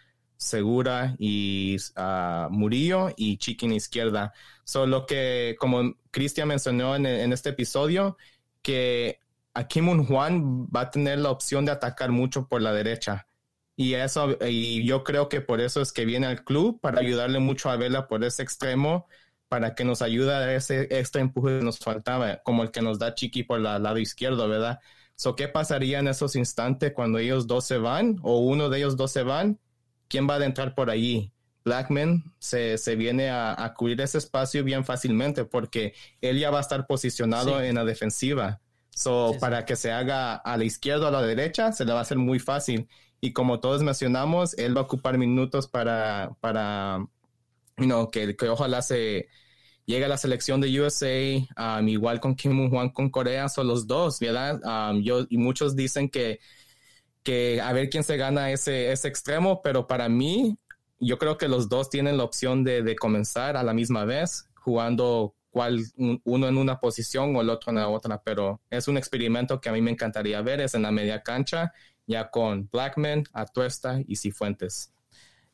Segura y uh, Murillo y Chiquín izquierda. Solo que, como Cristian mencionó en, este episodio, que aquí Mun Juan va a tener la opción de atacar mucho por la derecha. Y eso, y yo creo que por eso es que viene al club, para ayudarle mucho a Vela por ese extremo, para que nos ayude a ese extra empuje que nos faltaba, como el que nos da Chiqui por el lado izquierdo, ¿verdad? So, ¿Qué pasaría en esos instantes cuando ellos dos se van o uno de ellos dos se van? ¿Quién va a entrar por allí? Blackman se, se viene a, a, cubrir ese espacio bien fácilmente porque él ya va a estar posicionado sí. en la defensiva. So, sí, para que se haga a la izquierda o a la derecha, se le va a hacer muy fácil. Y como todos mencionamos, él va a ocupar minutos para, para you know, que, que ojalá se llegue a la selección de USA, um, igual con Kim Juan con Corea, son los dos, ¿verdad? Um, yo, y muchos dicen que que a ver quién se gana ese, ese extremo, pero para mí, yo creo que los dos tienen la opción de, de comenzar a la misma vez, jugando cual, uno en una posición o el otro en la otra, pero es un experimento que a mí me encantaría ver, es en la media cancha, ya con Blackman, Atuesta y Cifuentes.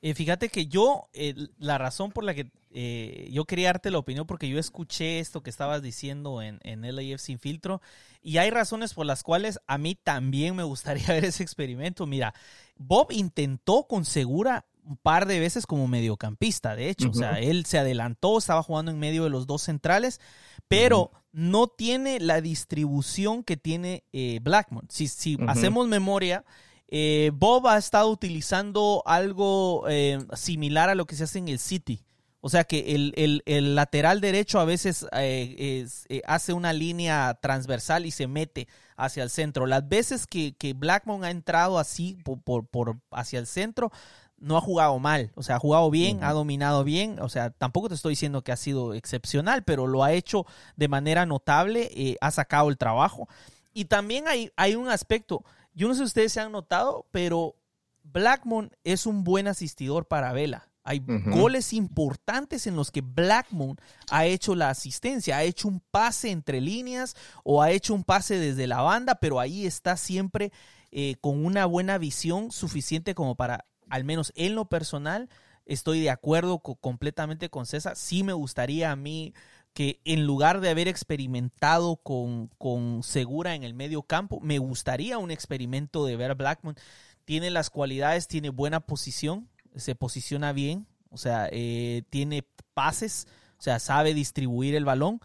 Fíjate que yo, eh, la razón por la que eh, yo quería darte la opinión, porque yo escuché esto que estabas diciendo en, en LAF Sin Filtro, y hay razones por las cuales a mí también me gustaría ver ese experimento. Mira, Bob intentó con Segura un par de veces como mediocampista, de hecho, uh -huh. o sea, él se adelantó, estaba jugando en medio de los dos centrales, pero uh -huh. no tiene la distribución que tiene eh, Blackmon. Si, si uh -huh. hacemos memoria, eh, Bob ha estado utilizando algo eh, similar a lo que se hace en el City. O sea que el, el, el lateral derecho a veces eh, es, eh, hace una línea transversal y se mete hacia el centro. Las veces que, que Blackmon ha entrado así por, por, por, hacia el centro, no ha jugado mal. O sea, ha jugado bien, uh -huh. ha dominado bien. O sea, tampoco te estoy diciendo que ha sido excepcional, pero lo ha hecho de manera notable, eh, ha sacado el trabajo. Y también hay, hay un aspecto yo no sé si ustedes se han notado, pero Blackmon es un buen asistidor para Vela. Hay uh -huh. goles importantes en los que Blackmon ha hecho la asistencia, ha hecho un pase entre líneas o ha hecho un pase desde la banda, pero ahí está siempre eh, con una buena visión suficiente como para, al menos en lo personal, estoy de acuerdo completamente con César. Sí me gustaría a mí que en lugar de haber experimentado con, con Segura en el medio campo, me gustaría un experimento de ver a Blackmon. Tiene las cualidades, tiene buena posición, se posiciona bien, o sea, eh, tiene pases, o sea, sabe distribuir el balón.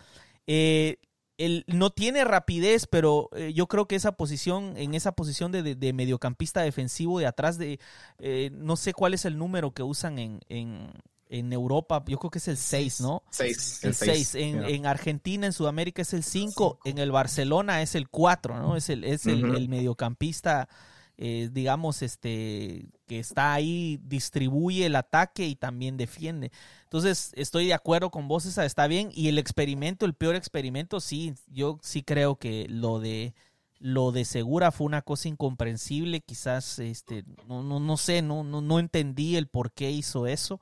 Eh, él no tiene rapidez, pero eh, yo creo que esa posición, en esa posición de, mediocampista defensivo de atrás de, no sé cuál es el número que usan en, en, Europa, yo creo que es el 6, ¿no? 6. El 6. En, Argentina, en Sudamérica es el 5, en el Barcelona es el 4, ¿no? Es el, es el mediocampista eh, digamos, este, que está ahí, distribuye el ataque y también defiende. Entonces, estoy de acuerdo con vos, esa está bien. Y el experimento, el peor experimento, sí, yo sí creo que lo de lo de Segura fue una cosa incomprensible, quizás, este, no, no, no sé, no, no, no entendí el por qué hizo eso.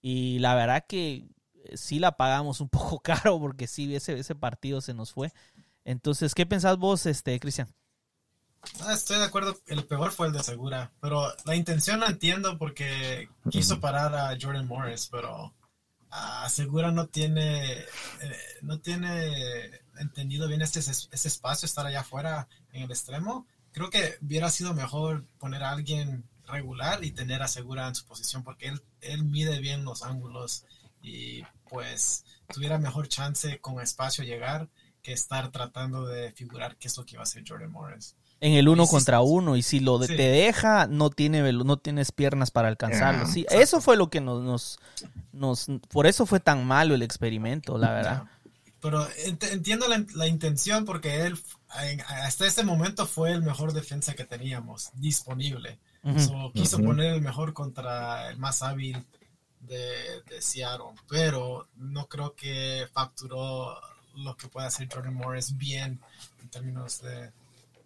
Y la verdad que eh, sí la pagamos un poco caro porque sí, ese, ese partido se nos fue. Entonces, ¿qué pensás vos, este, Cristian? Ah, estoy de acuerdo, el peor fue el de Segura, pero la intención la entiendo porque quiso parar a Jordan Morris, pero a Segura no tiene, eh, no tiene entendido bien ese, ese espacio, estar allá afuera en el extremo. Creo que hubiera sido mejor poner a alguien regular y tener a Segura en su posición porque él, él mide bien los ángulos y pues tuviera mejor chance con espacio llegar que estar tratando de figurar qué es lo que iba a hacer Jordan Morris en el uno contra uno y si lo te deja no tiene no tienes piernas para alcanzarlo. Sí eso fue lo que nos, nos, por eso fue tan malo el experimento la verdad. Pero entiendo la, intención porque él hasta ese momento fue el mejor defensa que teníamos disponible. Quiso poner el mejor contra el más hábil de, de Seattle pero no creo que facturó lo que puede hacer Jordan Morris bien en términos de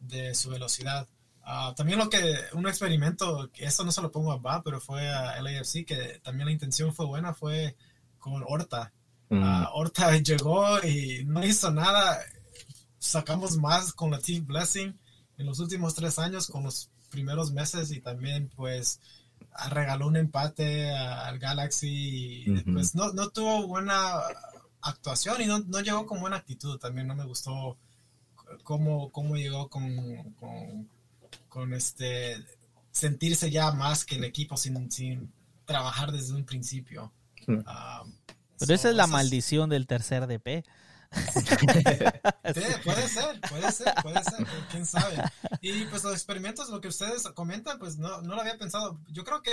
de su velocidad. Ah, también lo que, un experimento, que esto no se lo pongo a Bob, pero fue a LAFC, que también la intención fue buena, fue con Horta. Mm. Ah, Horta llegó y no hizo nada. Sacamos más con la Team Blessing en los últimos tres años, con los primeros meses y también pues regaló un empate al Galaxy y pues no, no tuvo buena actuación y no, no llegó con buena actitud. También no me gustó cómo, cómo llegó con, con, este sentirse ya más que el equipo sin, sin trabajar desde un principio. Ah, Pero esa es la maldición del tercer DP. puede ser, puede ser, puede ser, quién sabe. Y pues los experimentos, lo que ustedes comentan, pues no, no lo había pensado. Yo creo que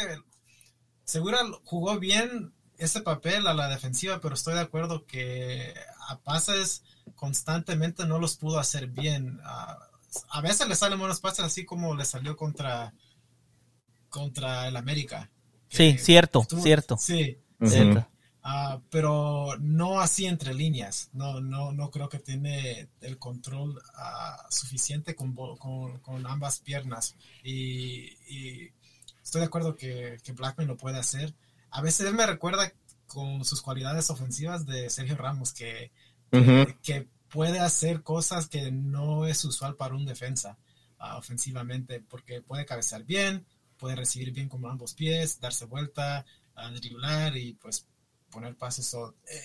Segura jugó bien ese papel a la defensiva, pero estoy de acuerdo que a pases constantemente no los pudo hacer bien. a veces le salen buenos pases, así como le salió contra, contra el América. Sí, cierto, cierto. Sí, ah, pero no así entre líneas. No, no, no creo que tiene el control ah, suficiente con, con, ambas piernas. Y, estoy de acuerdo que, que Blackman lo puede hacer. A veces él me recuerda con sus cualidades ofensivas de Sergio Ramos, que que puede hacer cosas que no es usual para un defensa ah, ofensivamente, porque puede cabecear bien, puede recibir bien con ambos pies, darse vuelta, uh, driblar y pues poner pases.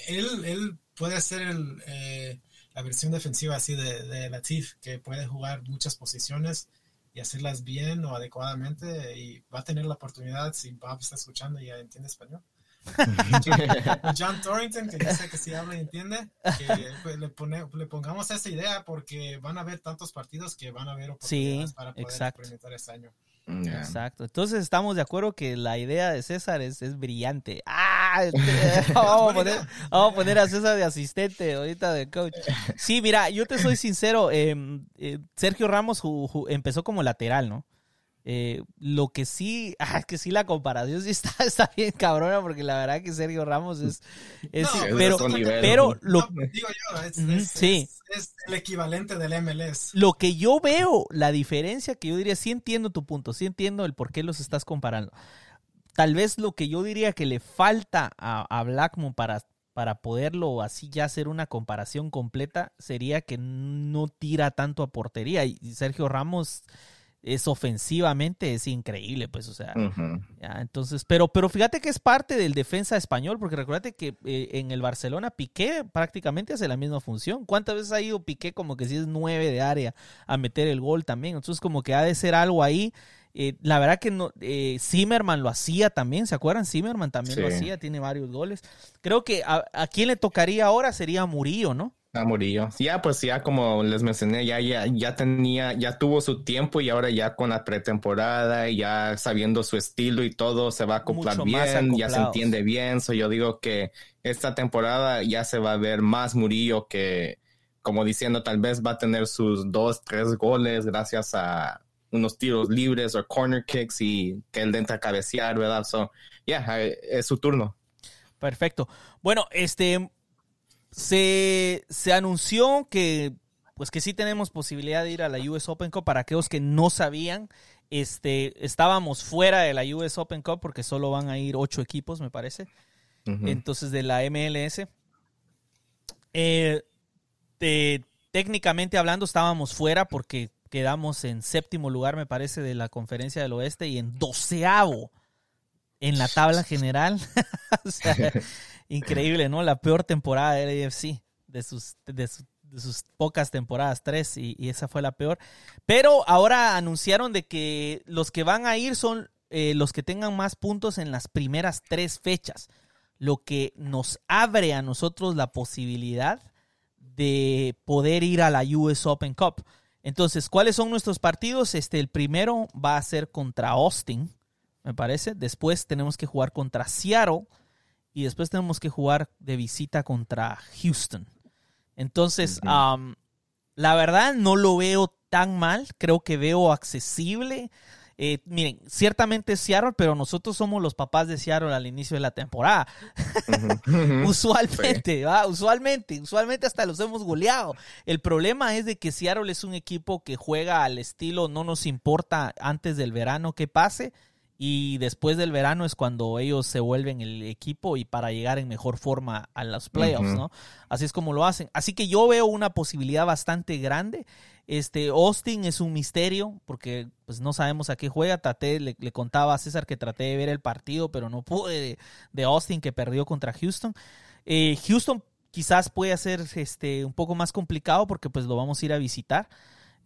él, él puede ser el, eh, la versión defensiva así de, de Latif, que puede jugar muchas posiciones y hacerlas bien o adecuadamente y va a tener la oportunidad, si Bob está escuchando y ya entiende español, John Torrington, que dice que sí habla y entiende, que pues, le, le pongamos esa idea porque van a haber tantos partidos que van a haber oportunidades para poder exacto. experimentar este año. Mm, exacto. Entonces estamos de acuerdo que la idea de César es, es brillante. ¡Ah! Este, vamos, a poner, vamos, a poner, a César de asistente ahorita de coach. Sí, mira, yo te soy sincero. Em, eh, Sergio Ramos empezó como lateral, ¿no? Eh, lo que sí, ah, que sí la comparación sí está, está bien cabrona porque la verdad que Sergio Ramos es, es pero, pero lo digo yo, es, sí. es, el equivalente del MLS. Lo que yo veo, la diferencia que yo diría, sí entiendo tu punto, sí entiendo el por qué los estás comparando. Tal vez lo que yo diría que le falta a, a Blackmon para, para poderlo así ya hacer una comparación completa sería que no tira tanto a portería y Sergio Ramos es ofensivamente es increíble, pues, o sea, ya, entonces, pero, pero fíjate que es parte del defensa español, porque recuérdate que eh, en el Barcelona Piqué prácticamente hace la misma función. ¿Cuántas veces ha ido Piqué como que si es nueve de área a meter el gol también? Entonces, como que ha de ser algo ahí. Eh, la verdad que no, eh, Zimmerman lo hacía también, ¿se acuerdan? Zimmerman también lo hacía, tiene varios goles. Creo que a, a quién le tocaría ahora sería Murillo, ¿no? A Murillo. Ya, pues ya como les mencioné, ya, ya, ya tenía, ya tuvo su tiempo y ahora ya con la pretemporada, ya sabiendo su estilo y todo, se va a acoplar bien, ya se entiende bien. So yo digo que esta temporada ya se va a ver más Murillo que, como diciendo, tal vez va a tener sus dos, tres goles gracias a unos tiros libres o corner kicks y que él entra a cabecear, ¿verdad? So, ya, yeah, es su turno. Perfecto. Bueno, este, se, se anunció que pues que sí tenemos posibilidad de ir a la US Open Cup para aquellos que no sabían. Este, estábamos fuera de la US Open Cup porque solo van a ir ocho equipos, me parece. Entonces, de la MLS. Eh, técnicamente hablando, estábamos fuera porque quedamos en séptimo lugar, me parece, de la conferencia del oeste y en doceavo en la tabla general. o sea, increíble, ¿no? La peor temporada de sus, de, sus pocas temporadas, tres, y, esa fue la peor. Pero ahora anunciaron de que los que van a ir son eh, los que tengan más puntos en las primeras tres fechas, lo que nos abre a nosotros la posibilidad de poder ir a la US Open Cup. Entonces, ¿cuáles son nuestros partidos? Este, el primero va a ser contra Austin, me parece. Después tenemos que jugar contra Seattle y después tenemos que jugar de visita contra Houston. Entonces, la verdad no lo veo tan mal, creo que veo accesible. Eh, miren, ciertamente es Seattle, pero nosotros somos los papás de Seattle al inicio de la temporada. usualmente, ¿va? usualmente, usualmente hasta los hemos goleado. El problema es de que Seattle es un equipo que juega al estilo no nos importa antes del verano que pase, y después del verano es cuando ellos se vuelven el equipo y para llegar en mejor forma a los playoffs, ¿no? Así es como lo hacen. Así que yo veo una posibilidad bastante grande. Este Austin es un misterio porque pues no sabemos a qué juega. Traté, le, contaba a César que traté de ver el partido, pero no pude de, Austin que perdió contra Houston. Eh, Houston quizás puede ser este un poco más complicado porque pues lo vamos a ir a visitar.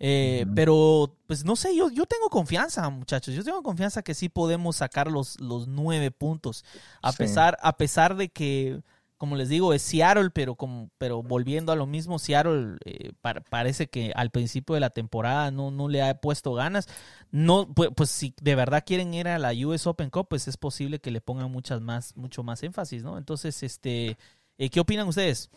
Eh, pero, pues no sé, yo, yo tengo confianza, muchachos. Yo tengo confianza que sí podemos sacar los, los nueve puntos. A, pesar, a pesar de que, como les digo, es Seattle, pero, como, pero volviendo a lo mismo, Seattle eh, parece que al principio de la temporada no, no le ha puesto ganas. No, pues, pues, si de verdad quieren ir a la US Open Cup, pues es posible que le pongan muchas más, mucho más énfasis, ¿no? Entonces, este, eh, ¿qué opinan ustedes?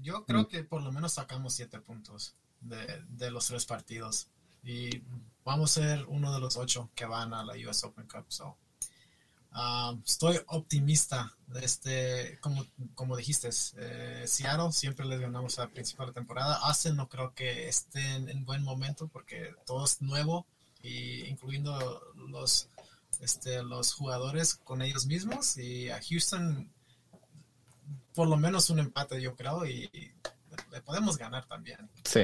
Yo creo que por lo menos sacamos siete puntos de, los tres partidos. Y vamos a ser uno de los ocho que van a la US Open Cup. So, um, estoy optimista este, como, como dijiste, eh, Seattle siempre les ganamos a la temporada. Austin no creo que estén en buen momento porque todo es nuevo, y incluyendo los, este, los jugadores con ellos mismos. Y a Houston, por lo menos un empate, yo creo, y le podemos ganar también. Sí.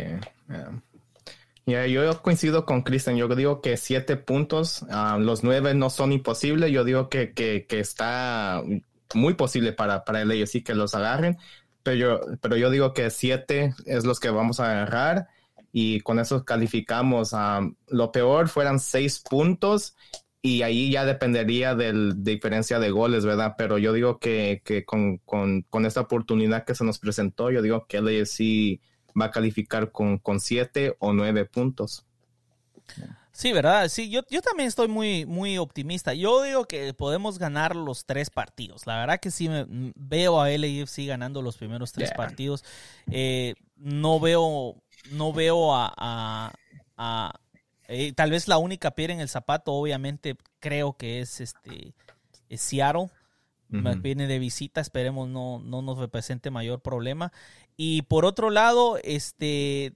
yo coincido con Cristian. Yo digo que siete puntos, ah, los nueve no son imposibles. Yo digo que, que, está muy posible para, para el AFC que los agarren. Pero yo, pero yo digo que siete es los que vamos a agarrar y con eso calificamos. ah, lo peor fueran seis puntos y ahí ya dependería de la diferencia de goles, ¿verdad? Pero yo digo que, con, esta oportunidad que se nos presentó, yo digo que LAFC va a calificar con, con siete o nueve puntos. Sí, ¿verdad? Sí, yo, yo también estoy muy, muy optimista. Yo digo que podemos ganar los tres partidos. La verdad que sí me, veo a LAFC ganando los primeros tres partidos. Eh, no veo, no veo a eh, tal vez la única piedra en el zapato, obviamente, creo que es este Seattle. Viene de visita, esperemos no, no nos represente mayor problema. Y por otro lado, este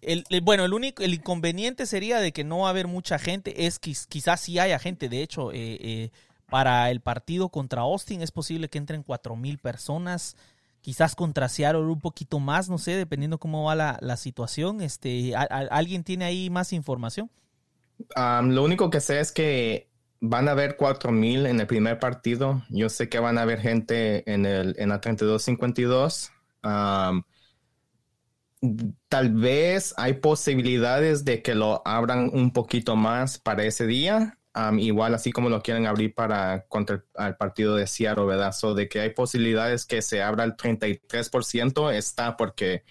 el, bueno, el único, el inconveniente sería de que no va a haber mucha gente. Es que quizás sí haya gente. De hecho, eh, eh, para el partido contra Austin es posible que entren cuatro mil personas quizás contra Seattle un poquito más, no sé, dependiendo cómo va la, situación. Este, ¿Alguien tiene ahí más información? Lo único que sé es que van a haber 4000 en el primer partido. Yo sé que van a haber gente en, el, en la 32-52. Um, tal vez hay posibilidades de que lo abran un poquito más para ese día. Um, igual así como lo quieren abrir para contra el, partido de Seattle, ¿verdad? So de que hay posibilidades que se abra el 33% está porque,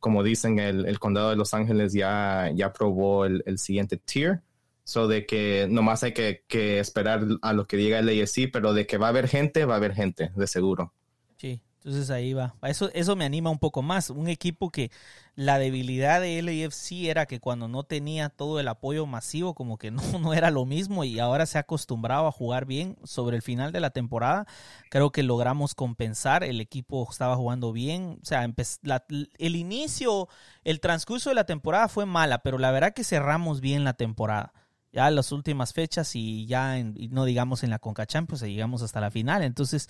como dicen, el, el condado de Los Ángeles ya, ya aprobó el, el siguiente tier. So de que nomás hay que, que, esperar a lo que diga el AFC, pero de que va a haber gente, va a haber gente, de seguro. Sí, entonces ahí va. Eso, eso me anima un poco más. Un equipo que la debilidad de LAFC era que cuando no tenía todo el apoyo masivo, como que no, no era lo mismo y ahora se ha acostumbrado a jugar bien sobre el final de la temporada. Creo que logramos compensar. El equipo estaba jugando bien. O sea, la, el inicio, el transcurso de la temporada fue mala, pero la verdad que cerramos bien la temporada ya las últimas fechas y ya no digamos en la Conca Champions, llegamos hasta la final. Entonces,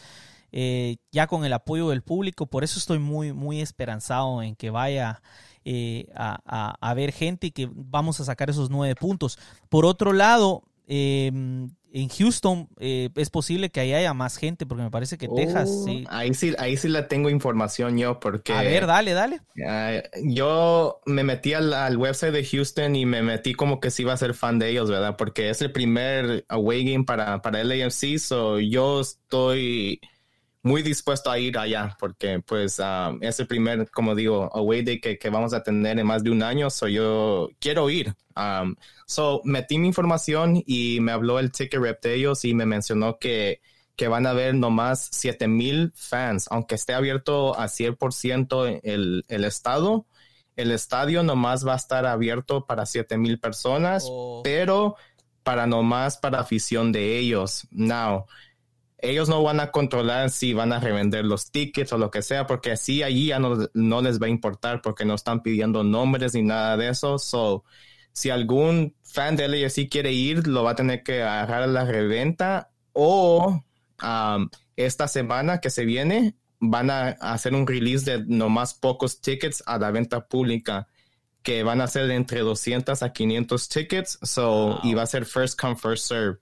eh, ya con el apoyo del público, por eso estoy muy, muy esperanzado en que vaya eh, a, a, a, ver gente y que vamos a sacar esos nueve puntos. Por otro lado, eh, en Houston eh, es posible que ahí haya más gente, porque me parece que Texas Oh, sí. Ahí sí, ahí sí la tengo información yo, porque... A ver, dale, dale. Uh, yo me metí al, al, website de Houston y me metí como que sí iba a ser fan de ellos, ¿verdad? Porque es el primer away game para, para el AFC, so yo estoy muy dispuesto a ir allá, porque pues um, es el primer, como digo, away day que, que, vamos a tener en más de un año, so yo quiero ir. Um, so metí mi información y me habló el ticket rep de ellos y me mencionó que, que van a haber nomás 7000 fans, aunque esté abierto a 100% el, el estado. El estadio nomás va a estar abierto para 7000 personas, oh. pero para nomás para afición de ellos. Now, ellos no van a controlar si van a revender los tickets o lo que sea, porque así allí ya no, no, les va a importar porque no están pidiendo nombres ni nada de eso. So, si algún fan de LAFC quiere ir, lo va a tener que agarrar a la reventa o um, esta semana que se viene van a hacer un release de nomás pocos tickets a la venta pública que van a ser de entre 200 a 500 tickets. So, wow. y va a ser first come, first serve.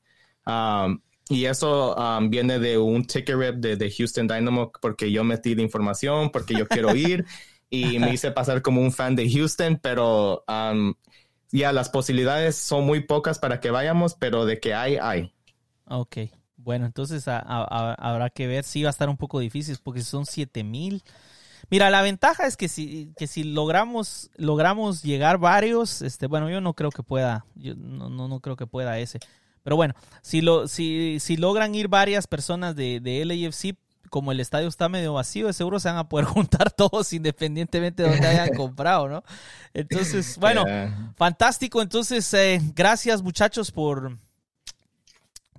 Um, y eso um, viene de un ticket rep de, de, Houston Dynamo porque yo metí la información, porque yo quiero ir y me hice pasar como un fan de Houston, pero um, ya yeah, las posibilidades son muy pocas para que vayamos, pero de que hay, hay. Ok, bueno, entonces a, a, habrá que ver si va a estar un poco difícil porque son 7000. Mira, la ventaja es que si, que si logramos, logramos llegar varios, este, bueno, yo no creo que pueda, yo no, no, no creo que pueda ese. Pero bueno, si, lo, si, si logran ir varias personas de, de LAFC, como el estadio está medio vacío, de seguro se van a poder juntar todos independientemente de donde hayan comprado, ¿no? Entonces, bueno, yeah. fantástico. Entonces, eh, gracias muchachos por,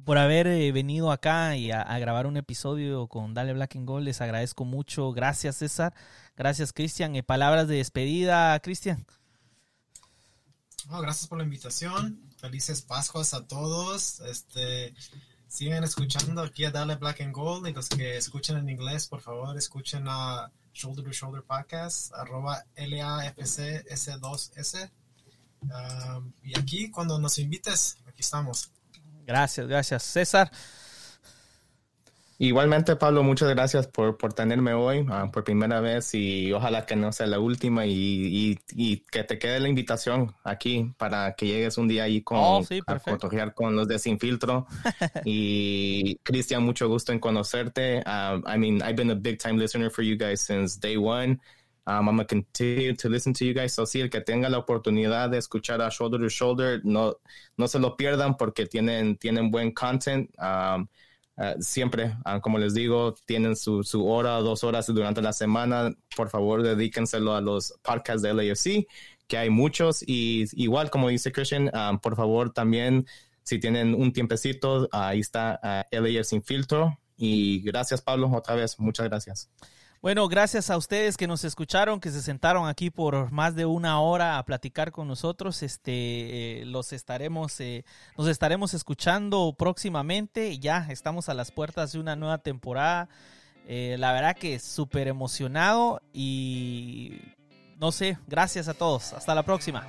por haber eh, venido acá y a, a, grabar un episodio con Dale Black and Gold. Les agradezco mucho. Gracias, César. Gracias, Cristian. Eh, palabras de despedida, Cristian. Oh, gracias por la invitación. Felices Pascuas a todos. Este, sigan escuchando aquí a Dale Black and Gold y los que escuchen en inglés, por favor, escuchen a Shoulder to Shoulder Podcast, arroba LAFCS2S. Um, y aquí, cuando nos invites, aquí estamos. Gracias, gracias. César. Igualmente, Pablo, muchas gracias por, por tenerme hoy uh, por primera vez y ojalá que no sea la última y, y, y, que te quede la invitación aquí para que llegues un día ahí con, oh, sí, a cotorrear con los de Sin Filtro. y Cristian, mucho gusto en conocerte. Uh, I mean, I've been a big time listener for you guys since day one. Um, I'm going to continue to listen to you guys. So, sí, el que tenga la oportunidad de escuchar a Shoulder to Shoulder, no, no se lo pierdan porque tienen, tienen buen content. Um, Uh, siempre, uh, como les digo, tienen su, su hora dos horas durante la semana. Por favor, dedíquenselo a los podcasts de LAFC, que hay muchos. Y igual, como dice Christian, um, por favor, también, si tienen un tiempecito, ahí está LAFC Sin Filtro. Y gracias, Pablo, otra vez. Muchas gracias. Bueno, gracias a ustedes que nos escucharon, que se sentaron aquí por más de una hora a platicar con nosotros. Este, eh, los estaremos, eh, nos estaremos escuchando próximamente. Ya estamos a las puertas de una nueva temporada. Eh, la verdad que súper emocionado y no sé, gracias a todos. Hasta la próxima.